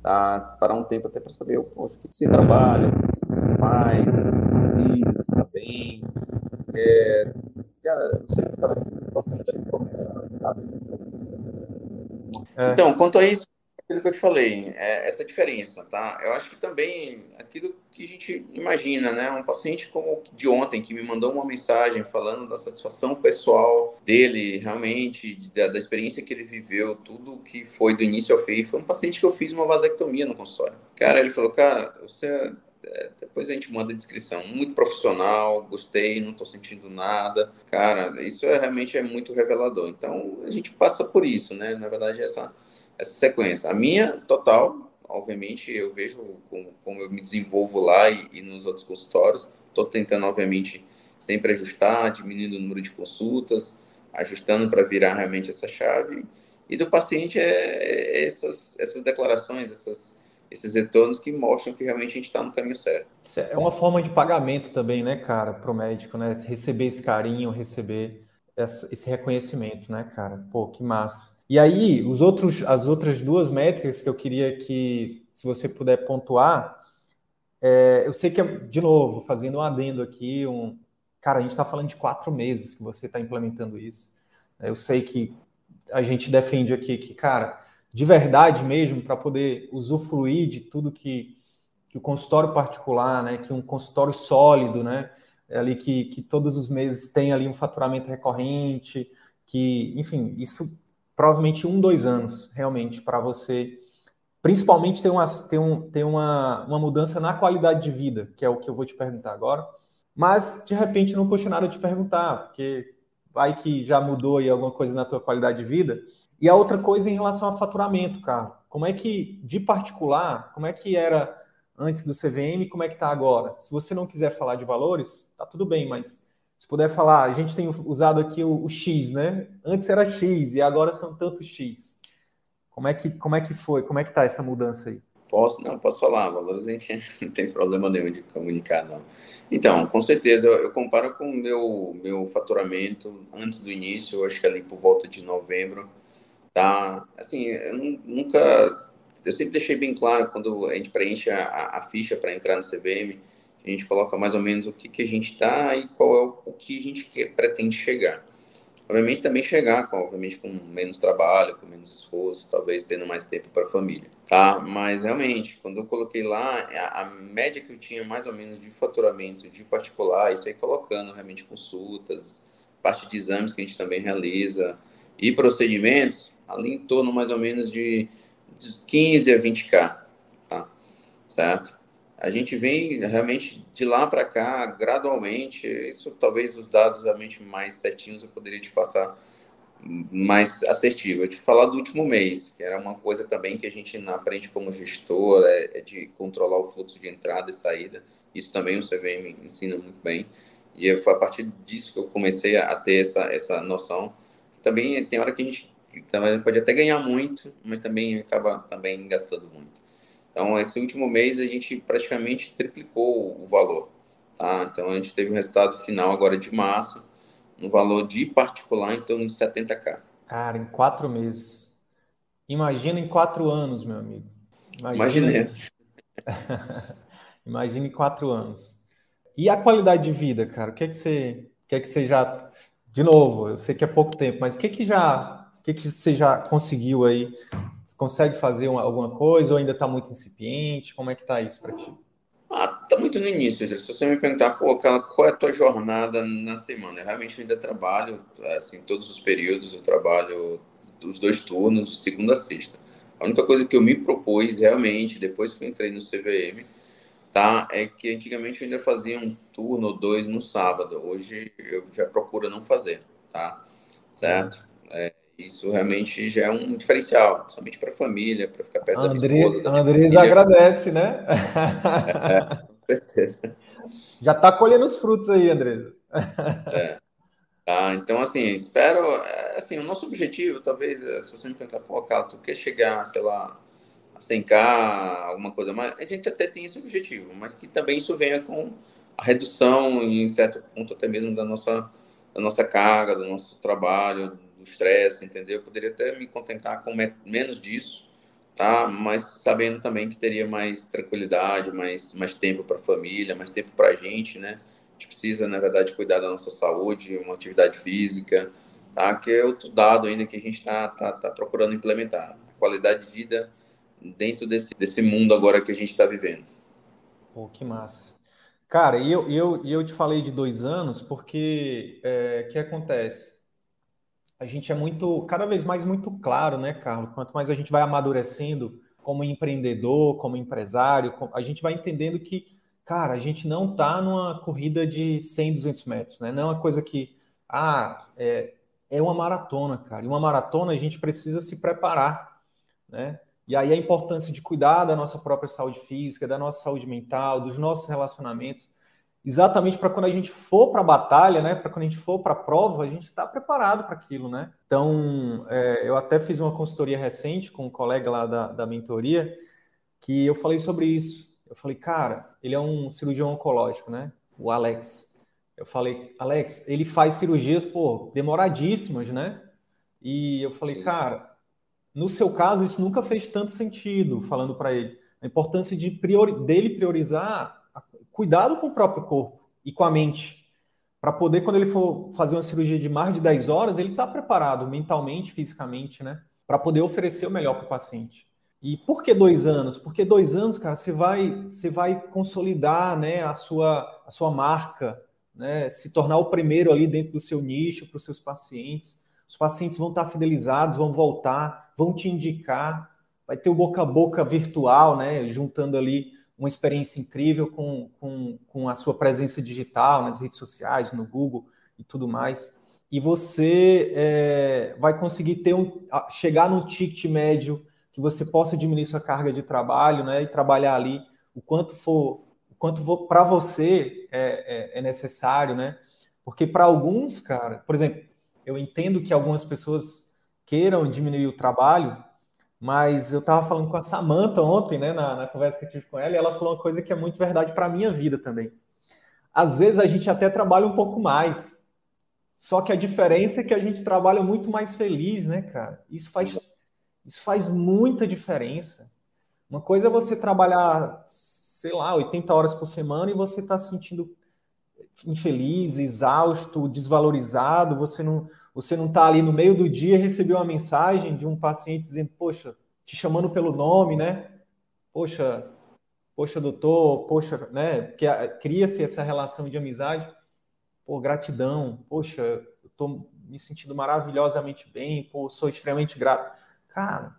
tá? Parar um tempo até para saber o que você trabalha, o que você faz, se você está bem, se está bem. É, cara, você talvez o paciente começa a é. Então, quanto a isso, aquilo que eu te falei, é essa diferença, tá? Eu acho que também aquilo que a gente imagina, né? Um paciente como de ontem que me mandou uma mensagem falando da satisfação pessoal dele, realmente, da, da experiência que ele viveu, tudo que foi do início ao fim, foi um paciente que eu fiz uma vasectomia no consultório. Cara, ele falou, cara, você é, depois a gente manda a descrição. Muito profissional, gostei, não estou sentindo nada. Cara, isso é, realmente é muito revelador. Então, a gente passa por isso, né? Na verdade, essa, essa sequência. A minha, total, obviamente, eu vejo como, como eu me desenvolvo lá e, e nos outros consultórios. Estou tentando, obviamente, sempre ajustar, diminuindo o número de consultas, ajustando para virar realmente essa chave. E do paciente é, é essas, essas declarações, essas esses retornos que mostram que realmente a gente está no caminho certo. É uma forma de pagamento também, né, cara, para o médico, né? Receber esse carinho, receber esse reconhecimento, né, cara? Pô, que massa. E aí, os outros, as outras duas métricas que eu queria que, se você puder pontuar, É, eu sei que, de novo, fazendo um adendo aqui, um, cara, a gente está falando de quatro meses que você está implementando isso. Eu sei que a gente defende aqui que, cara, de verdade mesmo, para poder usufruir de tudo que, que o consultório particular, né, que um consultório sólido, né, ali que, que todos os meses tem ali um faturamento recorrente, que, enfim, isso provavelmente um, dois anos, realmente, para você, principalmente ter, uma, ter, um, ter uma, uma mudança na qualidade de vida, que é o que eu vou te perguntar agora, mas, de repente, não custa nada te perguntar, porque vai que já mudou aí alguma coisa na tua qualidade de vida. E a outra coisa em relação a faturamento, cara, como é que, de particular, como é que era antes do CVM, como é que está agora? Se você não quiser falar de valores, tá tudo bem, mas se puder falar, a gente tem usado aqui o, o X, né? Antes era X e agora são tantos X. Como é que, como é que foi? Como é que está essa mudança aí? Posso, não, posso falar, valores a gente não tem problema nenhum de comunicar, não. Então, com certeza, eu, eu comparo com o meu, meu faturamento antes do início, acho que ali por volta de novembro, tá? Assim, eu nunca eu sempre deixei bem claro quando a gente preenche a, a ficha para entrar no CVM, a gente coloca mais ou menos o que, que a gente está e qual é o, o, que a gente quer, pretende chegar. Obviamente também chegar, com, obviamente com menos trabalho, com menos esforço, talvez tendo mais tempo para a família, tá? Mas realmente, quando eu coloquei lá, a, a, média que eu tinha mais ou menos de faturamento de particular, isso aí colocando realmente consultas, parte de exames que a gente também realiza e procedimentos, ali em torno mais ou menos de de 15 a 20k, tá? Certo? A gente vem realmente de lá para cá, gradualmente, isso talvez os dados realmente mais certinhos eu poderia te passar mais assertivo. Eu te falar do último mês, que era uma coisa também que a gente aprende como gestor, é, é de controlar o fluxo de entrada e saída. Isso também o CVM ensina muito bem. E foi a partir disso que eu comecei a ter essa, essa noção. Também tem hora que a gente então, pode até ganhar muito, mas também acaba também gastando muito. Então, esse último mês a gente praticamente triplicou o valor. Tá? Então, a gente teve um resultado final agora de março, no valor de particular em torno de 70k. Cara, em quatro meses. Imagina em quatro anos, meu amigo. Imagina. Imagina, Imagina em quatro anos. E a qualidade de vida, cara? O que é que você, o que é que você já, de novo, eu sei que é pouco tempo, mas o que é que já que, que você já conseguiu aí? Consegue fazer uma, alguma coisa ou ainda está muito incipiente? Como é que está isso para ti? Ah, tá muito no início. Se você me perguntar, pô, qual é a tua jornada na semana? Eu realmente ainda trabalho, assim, todos os períodos eu trabalho os dois turnos, segunda a sexta. A única coisa que eu me propus realmente, depois que eu entrei no CVM, tá, é que antigamente eu ainda fazia um turno ou dois no sábado. Hoje eu já procuro não fazer, tá? Certo? É, isso realmente já é um diferencial, somente para a família, para ficar perto da minha esposa. A Andresa agradece, né? É, com certeza. Já está colhendo os frutos aí, Andresa. É. Tá, então, assim, espero. É, assim, o nosso objetivo, talvez, é, se você me perguntar, pô, cara, tu quer chegar, sei lá, a 100k, alguma coisa mais, a gente até tem esse objetivo, mas que também isso venha com a redução, em certo ponto, até mesmo da nossa, da nossa carga, do nosso trabalho, estresse, entendeu? Eu poderia até me contentar com menos disso, tá? Mas sabendo também que teria mais tranquilidade, mais, mais tempo para a família, mais tempo para a gente, né? A gente precisa, na verdade, cuidar da nossa saúde, uma atividade física, tá? Que é outro dado ainda que a gente está tá, tá procurando implementar. Qualidade de vida dentro desse, desse mundo agora que a gente está vivendo. Pô, que massa. Cara, eu, eu, eu te falei de dois anos porque o é, que acontece? A gente é muito, cada vez mais muito claro, né, Carlos? Quanto mais a gente vai amadurecendo como empreendedor, como empresário, a gente vai entendendo que, cara, a gente não está numa corrida de 100, 200 metros, né? Não é uma coisa que, ah, é, é uma maratona, cara. E uma maratona a gente precisa se preparar, né? E aí a importância de cuidar da nossa própria saúde física, da nossa saúde mental, dos nossos relacionamentos exatamente para quando a gente for para a batalha, né? Para quando a gente for para a prova, a gente está preparado para aquilo, né? Então, é, eu até fiz uma consultoria recente com um colega lá da, da mentoria que eu falei sobre isso. Eu falei, cara, ele é um cirurgião oncológico, né? O Alex. Eu falei, Alex, ele faz cirurgias, pô, demoradíssimas, né? E eu falei, Sim. cara, no seu caso, isso nunca fez tanto sentido, falando para ele. a importância de priori, dele priorizar cuidado com o próprio corpo e com a mente, para poder, quando ele for fazer uma cirurgia de mais de 10 horas, ele está preparado mentalmente, fisicamente, né? Para poder oferecer o melhor para o paciente. E por que dois anos? Porque dois anos, cara, você vai, você vai consolidar né, a, sua, a sua marca, né, se tornar o primeiro ali dentro do seu nicho para os seus pacientes. Os pacientes vão estar fidelizados, vão voltar, vão te indicar. Vai ter o boca a boca virtual, né, juntando ali uma experiência incrível com, com, com a sua presença digital nas redes sociais, no Google e tudo mais. E você é, vai conseguir ter um, chegar no ticket médio que você possa diminuir sua carga de trabalho, né, e trabalhar ali o quanto for, o quanto para você é, é, é, necessário, né? Porque para alguns, cara, por exemplo, eu entendo que algumas pessoas queiram diminuir o trabalho, mas eu estava falando com a Samantha ontem, né, na, na, conversa que eu tive com ela, e ela falou uma coisa que é muito verdade para a minha vida também. Às vezes a gente até trabalha um pouco mais, só que a diferença é que a gente trabalha muito mais feliz, né, cara? Isso faz isso faz muita diferença. Uma coisa é você trabalhar, sei lá, 80 horas por semana e você está se sentindo infeliz, exausto, desvalorizado, você não você não está ali no meio do dia e recebeu uma mensagem de um paciente dizendo, poxa, te chamando pelo nome, né? Poxa, poxa, doutor, poxa, né? Porque cria-se essa relação de amizade. Pô, gratidão, poxa, eu me sentindo maravilhosamente bem, pô, sou extremamente grato. Cara,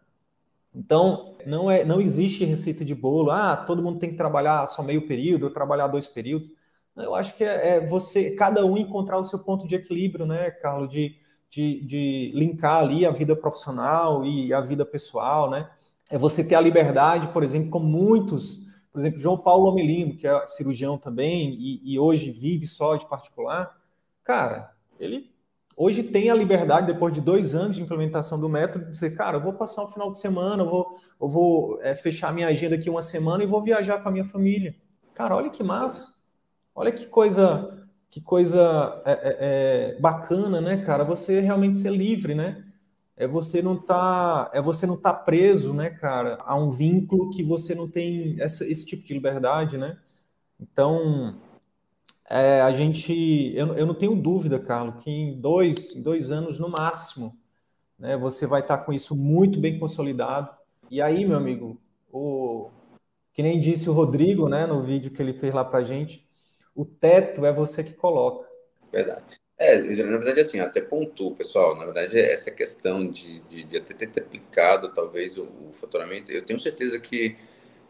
então não é, não existe receita de bolo. Ah, todo mundo tem que trabalhar só meio período, ou trabalhar dois períodos. Eu acho que é, é você, cada um encontrar o seu ponto de equilíbrio, né, Carlos, de, de, de linkar ali a vida profissional e a vida pessoal, né? É você ter a liberdade, por exemplo, como muitos, por exemplo, João Paulo Amelino, que é cirurgião também e, e hoje vive só de particular, cara, ele Hoje tem a liberdade, depois de dois anos de implementação do método, de dizer, cara, eu vou passar um final de semana, eu vou, eu vou é, fechar minha agenda aqui uma semana e vou viajar com a minha família. Cara, olha que massa. Olha que coisa, que coisa é, é, é, bacana, né, cara? Você realmente ser livre, né? É você não tá, é você não tá preso, né, cara, a um vínculo que você não tem essa, esse tipo de liberdade, né? Então, é, a gente, eu, eu não tenho dúvida, Carlos, que em dois, em dois anos no máximo, né, você vai estar com isso muito bem consolidado. E aí, meu amigo, o, que nem disse o Rodrigo, né, no vídeo que ele fez lá para gente, o teto é você que coloca. Verdade. É, na verdade, assim, até pontuo, pessoal, na verdade, essa questão de, de, de até ter aplicado, talvez, o, o faturamento, eu tenho certeza que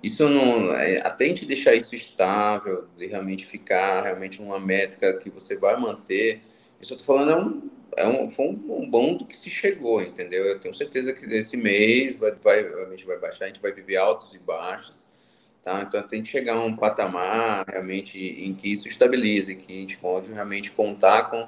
isso não. É, até a gente deixar isso estável, de realmente ficar realmente uma métrica que você vai manter. Isso eu tô falando é um, é um, foi um, um bom do que se chegou, entendeu? Eu tenho certeza que esse mês vai, vai, a gente vai baixar, a gente vai viver altos e baixos, tá? Então tem que chegar a um patamar realmente em que isso estabilize, que a gente pode realmente contar com,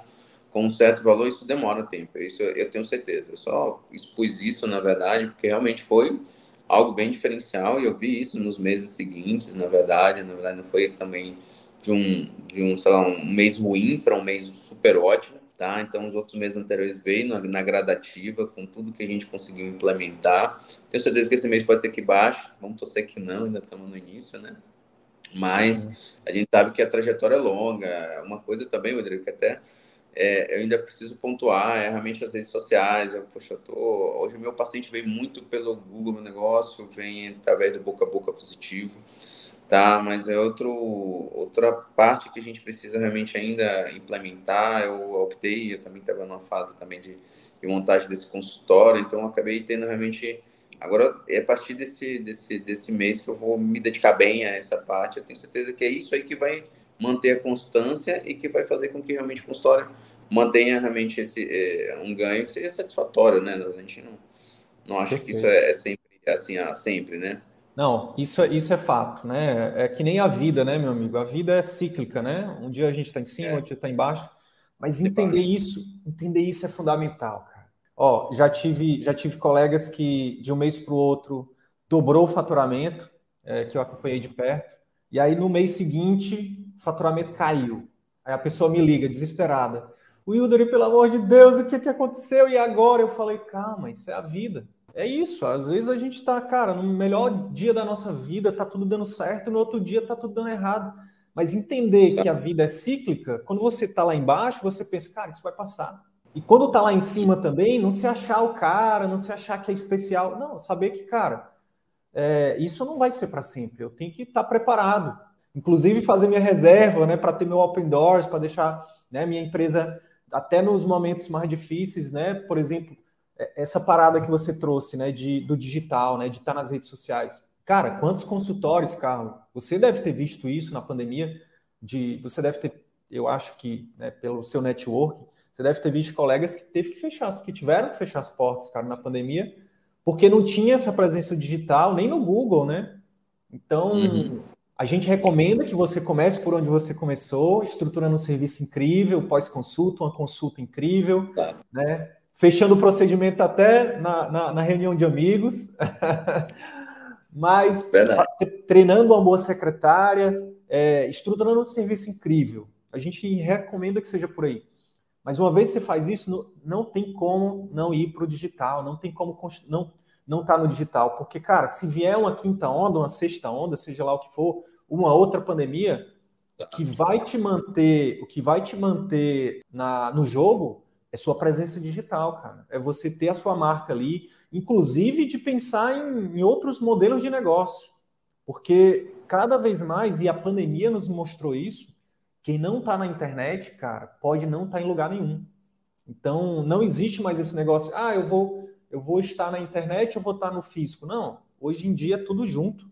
com um certo valor, isso demora tempo, isso eu tenho certeza. Eu só expus isso, na verdade, porque realmente foi algo bem diferencial e eu vi isso nos meses seguintes, na verdade, na verdade não foi também de um, de um sei lá, um mês ruim para um mês super ótimo, tá? Então os outros meses anteriores veio na, na, gradativa, com tudo que a gente conseguiu implementar. Tenho certeza que esse mês pode ser que baixe, vamos torcer que não, ainda estamos no início, né? Mas a gente sabe que a trajetória é longa. Uma coisa também, Rodrigo, que até é, eu ainda preciso pontuar é realmente as redes sociais. Eu, poxa, eu tô, hoje o meu paciente vem muito pelo Google, meu negócio, vem através do boca a boca positivo, tá? Mas é outro, outra parte que a gente precisa realmente ainda implementar. Eu optei, eu também estava numa fase também de, de montagem desse consultório, então eu acabei tendo realmente Agora, é a partir desse, desse, desse mês que eu vou me dedicar bem a essa parte. Eu tenho certeza que é isso aí que vai manter a constância e que vai fazer com que realmente a consultório mantenha realmente esse, é, um ganho que seja satisfatório, né? A gente não, não acha Perfeito. que isso é, é sempre assim, ah, sempre, né? Não, isso é, isso é fato, né? É que nem a vida, né, meu amigo? A vida é cíclica, né? Um dia a gente está em cima, é. outro dia está embaixo. Mas entender isso, entender isso é fundamental, cara. Ó, já tive, já tive colegas que de um mês para o outro dobrou o faturamento, é, que eu acompanhei de perto. E aí no mês seguinte o faturamento caiu. Aí a pessoa me liga, desesperada. Wilder, pelo amor de Deus, o que, que aconteceu? E agora? Eu falei, calma, isso é a vida. É isso, às vezes a gente está, cara, no melhor dia da nossa vida, tá tudo dando certo, no outro dia tá tudo dando errado. Mas entender que a vida é cíclica, quando você está lá embaixo, você pensa, cara, isso vai passar. E quando está lá em cima também, não se achar o cara, não se achar que é especial. Não, saber que, cara, é, isso não vai ser para sempre. Eu tenho que estar tá preparado. Inclusive fazer minha reserva, né, para ter meu open doors, para deixar né, minha empresa até nos momentos mais difíceis, né? Por exemplo, essa parada que você trouxe, né, de, do digital, né, de estar tá nas redes sociais. Cara, quantos consultórios, Carlos? Você deve ter visto isso na pandemia. De, você deve ter, eu acho que, né, pelo seu network, você deve ter visto colegas que teve que fechar, que tiveram que fechar as portas, cara, na pandemia, porque não tinha essa presença digital nem no Google, né? Então, uhum. a gente recomenda que você comece por onde você começou, estruturando um serviço incrível, pós-consulta, uma consulta incrível, tá. né? Fechando o procedimento até na, na, na reunião de amigos. Mas Verdade. treinando uma boa secretária, é, estruturando um serviço incrível. A gente recomenda que seja por aí. Mas uma vez que você faz isso, não, tem como não ir para o digital, não tem como não não estar tá no digital, porque cara, se vier uma quinta onda, uma sexta onda, seja lá o que for, uma outra pandemia, que vai te manter, o que vai te manter na, no jogo é sua presença digital, cara. É você ter a sua marca ali, inclusive de pensar em, em outros modelos de negócio. Porque cada vez mais, e a pandemia nos mostrou isso, quem não está na internet, cara, pode não estar tá em lugar nenhum. Então, não existe mais esse negócio, ah, eu vou, eu vou estar na internet, eu vou estar no físico. Não, hoje em dia é tudo junto.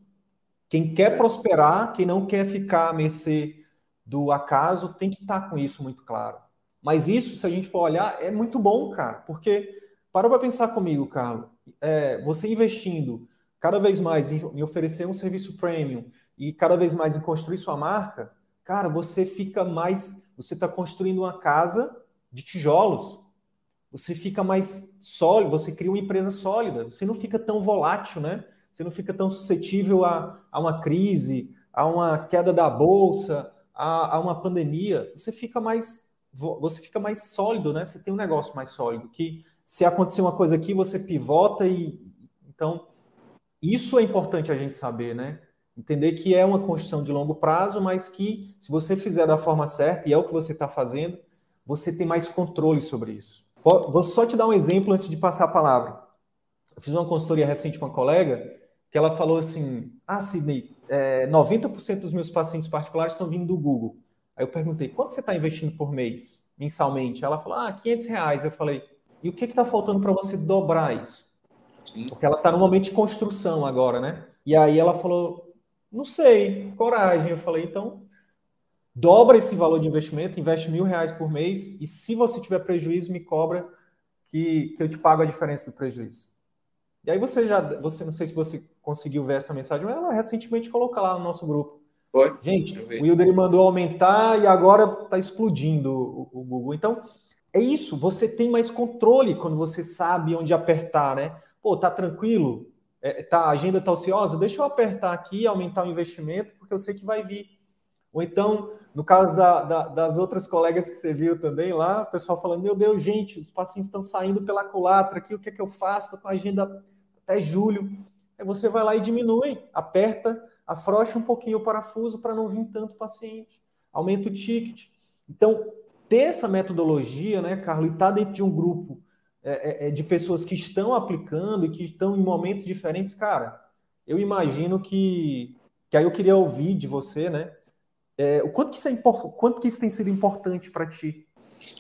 Quem quer prosperar, quem não quer ficar à mercê do acaso, tem que estar com isso muito claro. Mas isso, se a gente for olhar, é muito bom, cara, porque para para pensar comigo, Carlos. É, você investindo cada vez mais em, oferecer um serviço premium e cada vez mais em construir sua marca, cara, você fica mais. Você está construindo uma casa de tijolos. Você fica mais sólido, você cria uma empresa sólida. Você não fica tão volátil, né? Você não fica tão suscetível a, a uma crise, a uma queda da bolsa, a, a uma pandemia. Você fica mais você fica mais sólido, né? Você tem um negócio mais sólido que se acontecer uma coisa aqui, você pivota e. Então, isso é importante a gente saber, né? Entender que é uma construção de longo prazo, mas que, se você fizer da forma certa, e é o que você está fazendo, você tem mais controle sobre isso. Vou só te dar um exemplo antes de passar a palavra. Eu fiz uma consultoria recente com uma colega que ela falou assim: Ah, Sidney, é, 90% dos meus pacientes particulares estão vindo do Google. Aí eu perguntei: quanto você está investindo por mês, mensalmente? Ela falou: Ah, 500 reais. Eu falei: e o que está faltando para você dobrar isso? Sim. Porque ela está no momento de construção agora, né? E aí ela falou, não sei, coragem. Eu falei, então dobra esse valor de investimento, investe mil reais por mês e se você tiver prejuízo, me cobra que, que eu te pago a diferença do prejuízo. E aí você já, você não sei se você conseguiu ver essa mensagem, mas ela recentemente colocou lá no nosso grupo. Foi. Gente, o Wilder mandou aumentar e agora está explodindo o, o Google. Então, é isso, você tem mais controle quando você sabe onde apertar, né? Pô, tá tranquilo? É, tá, a agenda tá ociosa? Deixa eu apertar aqui, aumentar o investimento, porque eu sei que vai vir. Ou então, no caso da, da, das outras colegas que você viu também lá, o pessoal falando: Meu Deus, gente, os pacientes estão saindo pela culatra aqui, o que é que eu faço? Estou com a agenda até julho. Aí você vai lá e diminui, aperta, afrouxa um pouquinho o parafuso para não vir tanto paciente, aumenta o ticket. Então, ter essa metodologia, né, Carlos, e estar tá dentro de um grupo é, é, é, de pessoas que estão aplicando e que estão em momentos diferentes, cara, eu imagino que, que aí eu queria ouvir de você, né, é, o quanto que isso é quanto que isso tem sido importante para ti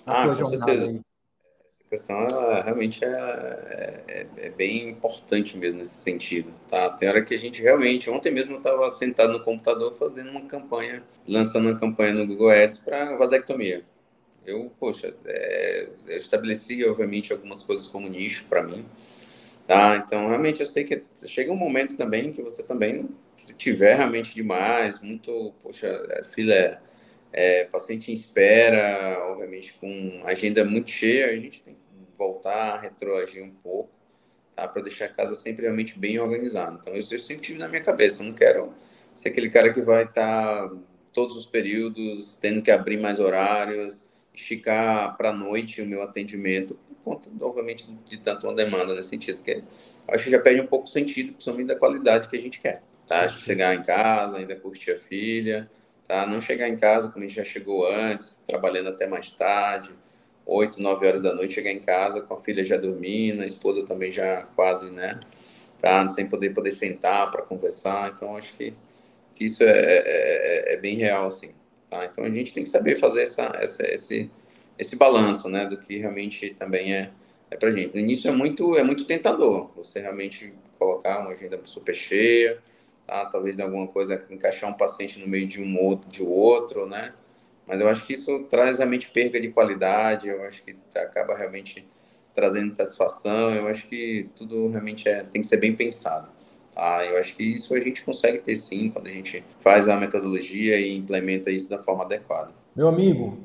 ah, jornada certeza. aí? Questão ela, realmente é, é, é, bem importante mesmo nesse sentido, tá? Tem hora que a gente realmente, ontem mesmo eu estava sentado no computador fazendo uma campanha, lançando uma campanha no Google Ads para vasectomia. Eu, poxa, é, eu estabeleci, obviamente, algumas coisas como nicho para mim, tá? Então, realmente, eu sei que chega um momento também que você também, se tiver realmente demais, muito, poxa, é, filha, é, paciente em espera, obviamente, com agenda muito cheia, a gente tem que voltar, retroagir um pouco, tá? Para deixar a casa sempre realmente bem organizada. Então, isso eu sempre tive na minha cabeça, não quero ser aquele cara que vai estar tá todos os períodos tendo que abrir mais horários, esticar para a noite o meu atendimento por conta, obviamente, de tanto uma demanda nesse sentido, porque acho que já perde um pouco o sentido, principalmente da qualidade que a gente quer, tá? Chegar em casa, ainda curtir a filha, tá? Não chegar em casa como a gente já chegou antes, trabalhando até mais tarde, 8, 9 horas da noite, chegar em casa com a filha já dormindo, a esposa também já quase, né? Tá? Sem poder, poder sentar para conversar, então acho que, que isso é, é, é, é bem real, assim. Tá? Então a gente tem que saber fazer essa, essa, esse, esse balanço, né, do que realmente também é, é para gente. No início é muito, é muito tentador, você realmente colocar uma agenda super cheia, tá? talvez alguma coisa, encaixar um paciente no meio de um outro, de outro, né? Mas eu acho que isso traz realmente perda de qualidade, eu acho que acaba realmente trazendo satisfação, eu acho que tudo realmente é, tem que ser bem pensado. Tá? Eu acho que isso a gente consegue ter sim quando a gente faz a metodologia e implementa isso da forma adequada. Meu amigo,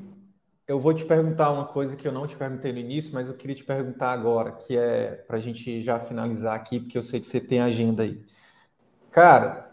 eu vou te perguntar uma coisa que eu não te perguntei no início, mas eu queria te perguntar agora, que é para a gente já finalizar aqui, porque eu sei que você tem agenda aí. Cara,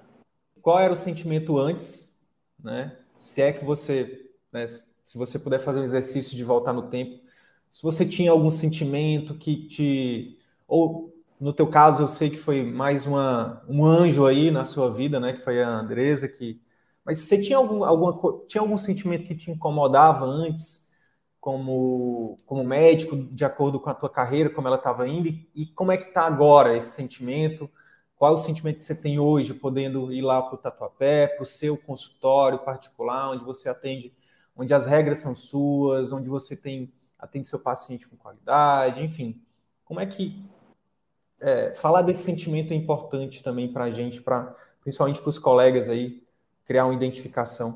qual era o sentimento antes, né? Se é que você, né, se você puder fazer um exercício de voltar no tempo, se você tinha algum sentimento que te ou no teu caso, eu sei que foi mais uma, um anjo aí na sua vida, né? Que foi a Andresa, que. Mas você tinha algum, alguma, tinha algum sentimento que te incomodava antes, como, como médico, de acordo com a tua carreira, como ela estava indo? E, e como é que está agora esse sentimento? Qual é o sentimento que você tem hoje, podendo ir lá para o Tatuapé, para o seu consultório particular, onde você atende, onde as regras são suas, onde você tem atende seu paciente com qualidade, enfim. Como é que é, falar desse sentimento é importante também para a gente, pra, principalmente para os colegas aí, criar uma identificação.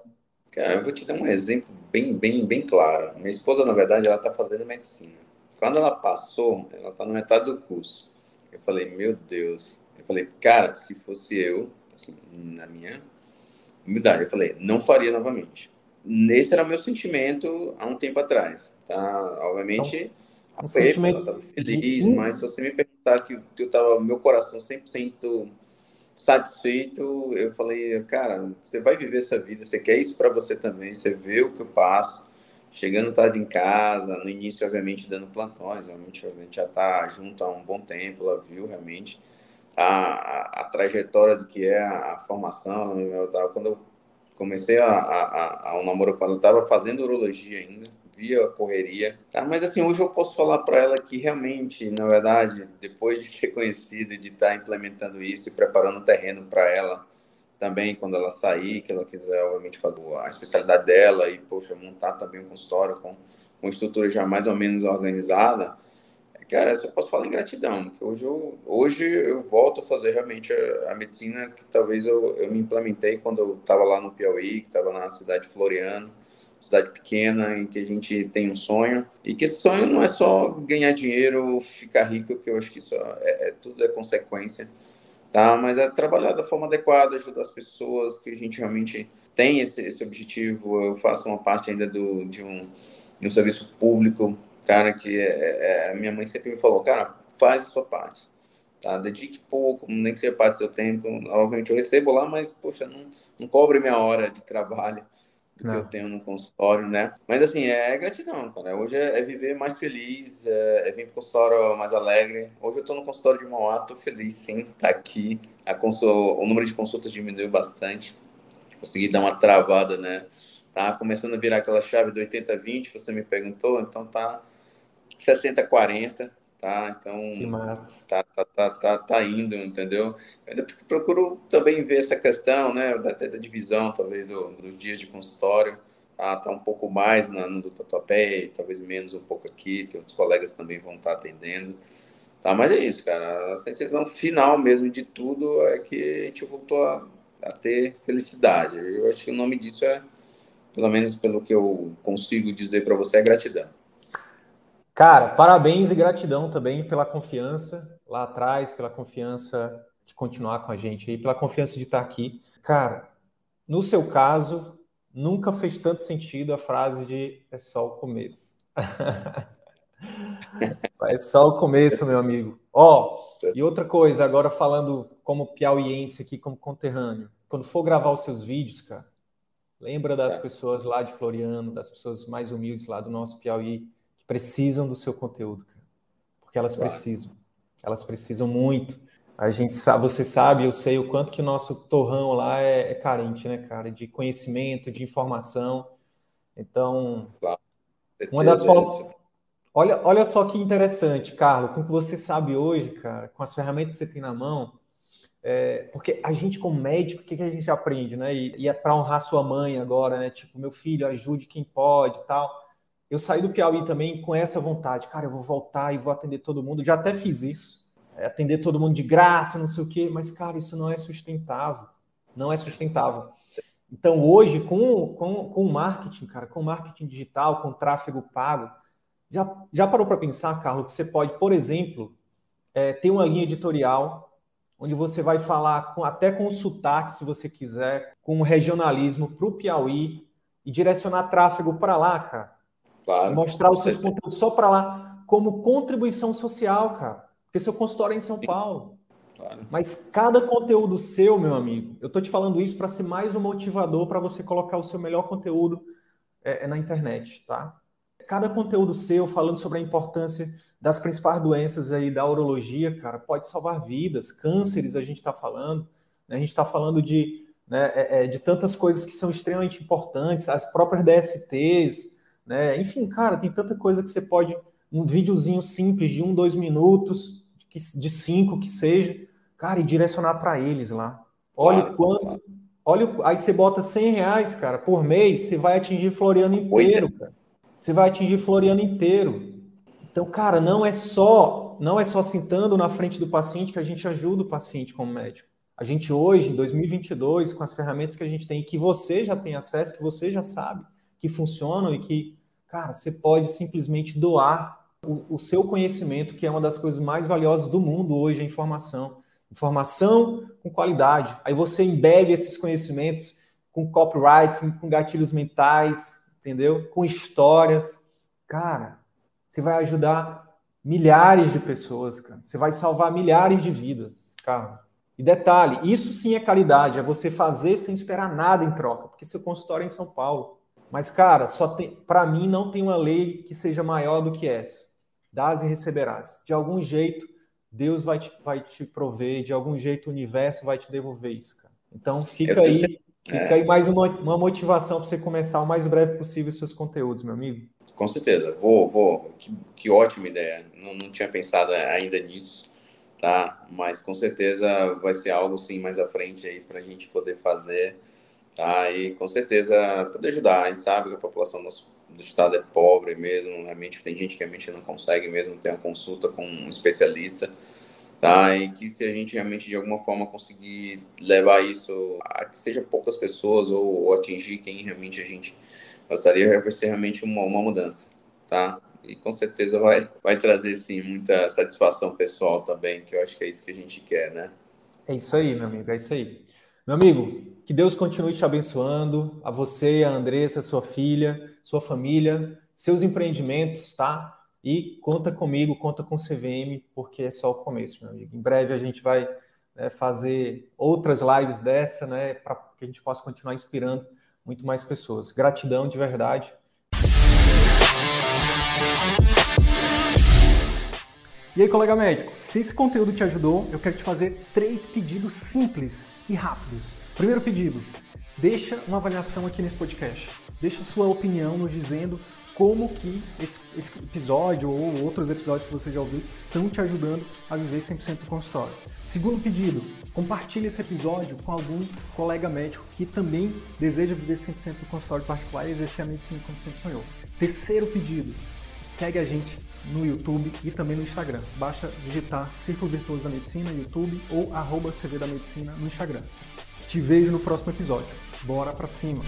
Cara, eu vou te dar um exemplo bem, bem, bem claro. Minha esposa, na verdade, ela está fazendo medicina. Quando ela passou, ela está na metade do curso. Eu falei, meu Deus. Eu falei, cara, se fosse eu, assim, na minha humildade, eu falei, não faria novamente. Esse era o meu sentimento há um tempo atrás, tá? Obviamente, então um sentimento eu feliz, de... mas se você me perguntar que eu tava meu coração 100% satisfeito, eu falei, cara, você vai viver essa vida, você quer isso para você também, você vê o que eu passo, chegando tarde em casa, no início, obviamente, dando plantões, realmente, obviamente, já tá junto há um bom tempo, ela viu realmente a, a, trajetória do que é a, a formação, eu tava, quando eu comecei a, a, a, um namoro quando eu estava fazendo urologia ainda, via correria, tá? Mas assim, hoje eu posso falar para ela que realmente, na verdade, depois de ter conhecido e de estar tá implementando isso e preparando o terreno para ela também quando ela sair, que ela quiser, obviamente, fazer a especialidade dela e, poxa, montar também um consultório com uma estrutura já mais ou menos organizada, cara, eu só posso falar em gratidão, porque hoje eu, hoje eu volto a fazer realmente a, a medicina que talvez eu, eu me implementei quando eu estava lá no Piauí, que estava na cidade de Floriano, cidade pequena em que a gente tem um sonho e que esse sonho não é só ganhar dinheiro, ficar rico, que eu acho que isso é, é tudo é consequência, tá? Mas é trabalhar da forma adequada, ajudar as pessoas que a gente realmente tem esse, esse objetivo. Eu faço uma parte ainda do, de, um, de um serviço público, cara, que é, é, é minha mãe sempre me falou, cara, faz a sua parte. Tá? Dedique pouco, nem que seja parte do seu tempo. Obviamente eu recebo lá, mas, poxa, não, não cobre minha hora de trabalho do que eu tenho no consultório, né? Mas assim, é gratidão, cara. Hoje é, é viver mais feliz, é, é vir pro consultório mais alegre. Hoje eu tô no consultório de Mauá, tô feliz sim, tá aqui. A consul... O número de consultas diminuiu bastante. Consegui dar uma travada, né? Tá começando a virar aquela chave do 80-20, você me perguntou, então tá 60-40 tá? Então, tá, tá, tá, tá, tá indo, entendeu? Eu ainda procuro também ver essa questão, né, da, da divisão, talvez, do, dos dias de consultório, tá, tá um pouco mais na, no do Tatuapé, talvez menos um pouco aqui, tem outros colegas também vão estar atendendo, tá? Mas é isso, cara, a sensação final mesmo de tudo é que a gente voltou a, a ter felicidade. Eu acho que o nome disso é, pelo menos pelo que eu consigo dizer para você, é gratidão. Cara, parabéns e gratidão também pela confiança lá atrás, pela confiança de continuar com a gente aí, pela confiança de estar aqui. Cara, no seu caso, nunca fez tanto sentido a frase de é só o começo. é só o começo, meu amigo. Ó, oh, e outra coisa, agora falando como piauiense aqui, como conterrâneo, quando for gravar os seus vídeos, cara, lembra das é. pessoas lá de Floriano, das pessoas mais humildes lá do nosso Piauí, precisam do seu conteúdo. Cara. porque elas claro. precisam. Elas precisam muito. A gente sabe, você sabe, eu sei o quanto que o nosso torrão lá é, é carente, né, cara, de conhecimento, de informação. Então, claro. uma das formas. Olha, olha só que interessante, Carlos, com o que você sabe hoje, cara, com as ferramentas que você tem na mão, é, porque a gente, como médico, o que, que a gente aprende, né? E, e é para honrar sua mãe agora, né? Tipo, meu filho, ajude quem pode tal. Eu saí do Piauí também com essa vontade, cara, eu vou voltar e vou atender todo mundo. Já até fiz isso, é, atender todo mundo de graça, não sei o quê, mas, cara, isso não é sustentável. Não é sustentável. Então, hoje, com, com, com o marketing, cara, com o marketing digital, com o tráfego pago, já, já parou para pensar, Carlos, que você pode, por exemplo, é, ter uma linha editorial onde você vai falar com, até com sotaque, se você quiser, com o regionalismo para o Piauí e direcionar tráfego para lá, cara. Claro, mostrar os seus conteúdos só para lá, como contribuição social, cara. Porque seu consultório é em São Paulo. Claro. Mas cada conteúdo seu, meu amigo, eu tô te falando isso para ser mais um motivador para você colocar o seu melhor conteúdo é, é, na internet, tá? Cada conteúdo seu falando sobre a importância das principais doenças aí da urologia, cara, pode salvar vidas. Cânceres a gente está falando, né? a gente está falando de, né, é, é, de tantas coisas que são extremamente importantes, as próprias DSTs, né? Enfim, cara, tem tanta coisa que você pode, um videozinho simples de um, dois minutos, de cinco que seja, cara, e direcionar para eles lá. Olha claro, quanto. Claro. Olha, aí você bota 100 reais, cara, por mês, você vai atingir Floriano inteiro, cara. Você vai atingir Floriano inteiro. Então, cara, não é só, não é só sentando na frente do paciente que a gente ajuda o paciente como médico. A gente hoje, em 2022, com as ferramentas que a gente tem, que você já tem acesso, que você já sabe, que funcionam e que, cara, você pode simplesmente doar o, o seu conhecimento, que é uma das coisas mais valiosas do mundo hoje, a informação. Informação com qualidade. Aí você embebe esses conhecimentos com copywriting, com gatilhos mentais, entendeu? Com histórias. Cara, você vai ajudar milhares de pessoas, cara. Você vai salvar milhares de vidas, cara. E detalhe, isso sim é qualidade, é você fazer sem esperar nada em troca, porque seu consultório é em São Paulo. Mas, cara, só tem, para mim não tem uma lei que seja maior do que essa. Dás e receberás. De algum jeito, Deus vai te, vai te prover, de algum jeito o universo vai te devolver isso, cara. Então fica aí, fica é. aí mais uma, uma motivação para você começar o mais breve possível os seus conteúdos, meu amigo. Com certeza, vou, vou. Que, que ótima ideia. Não, não tinha pensado ainda nisso, tá? Mas com certeza vai ser algo sim mais à frente aí para a gente poder fazer tá? E com certeza poder ajudar. A gente sabe que a população do, do estado é pobre mesmo, realmente tem gente que realmente não consegue mesmo ter uma consulta com um especialista, tá? E que se a gente realmente de alguma forma conseguir levar isso a que seja poucas pessoas ou, ou atingir quem realmente a gente gostaria, vai ser realmente uma, uma mudança, tá? E com certeza vai, vai trazer sim muita satisfação pessoal também, que eu acho que é isso que a gente quer, né? É isso aí, meu amigo, é isso aí. Meu amigo, que Deus continue te abençoando, a você, a Andressa, sua filha, sua família, seus empreendimentos, tá? E conta comigo, conta com o CVM, porque é só o começo, meu amigo. Em breve a gente vai né, fazer outras lives dessa, né, para que a gente possa continuar inspirando muito mais pessoas. Gratidão de verdade. E aí, colega médico, se esse conteúdo te ajudou, eu quero te fazer três pedidos simples e rápidos. Primeiro pedido, deixa uma avaliação aqui nesse podcast. Deixa sua opinião nos dizendo como que esse, esse, episódio ou outros episódios que você já ouviu estão te ajudando a viver 100% do consultório. Segundo pedido, compartilhe esse episódio com algum colega médico que também deseja viver 100% do consultório particular e exercer a medicina como sempre sonhou. Terceiro pedido, segue a gente no YouTube e também no Instagram. Basta digitar Círculo Virtuoso da Medicina YouTube ou arroba CV da Medicina no Instagram. Te vejo no próximo episódio. Bora pra cima!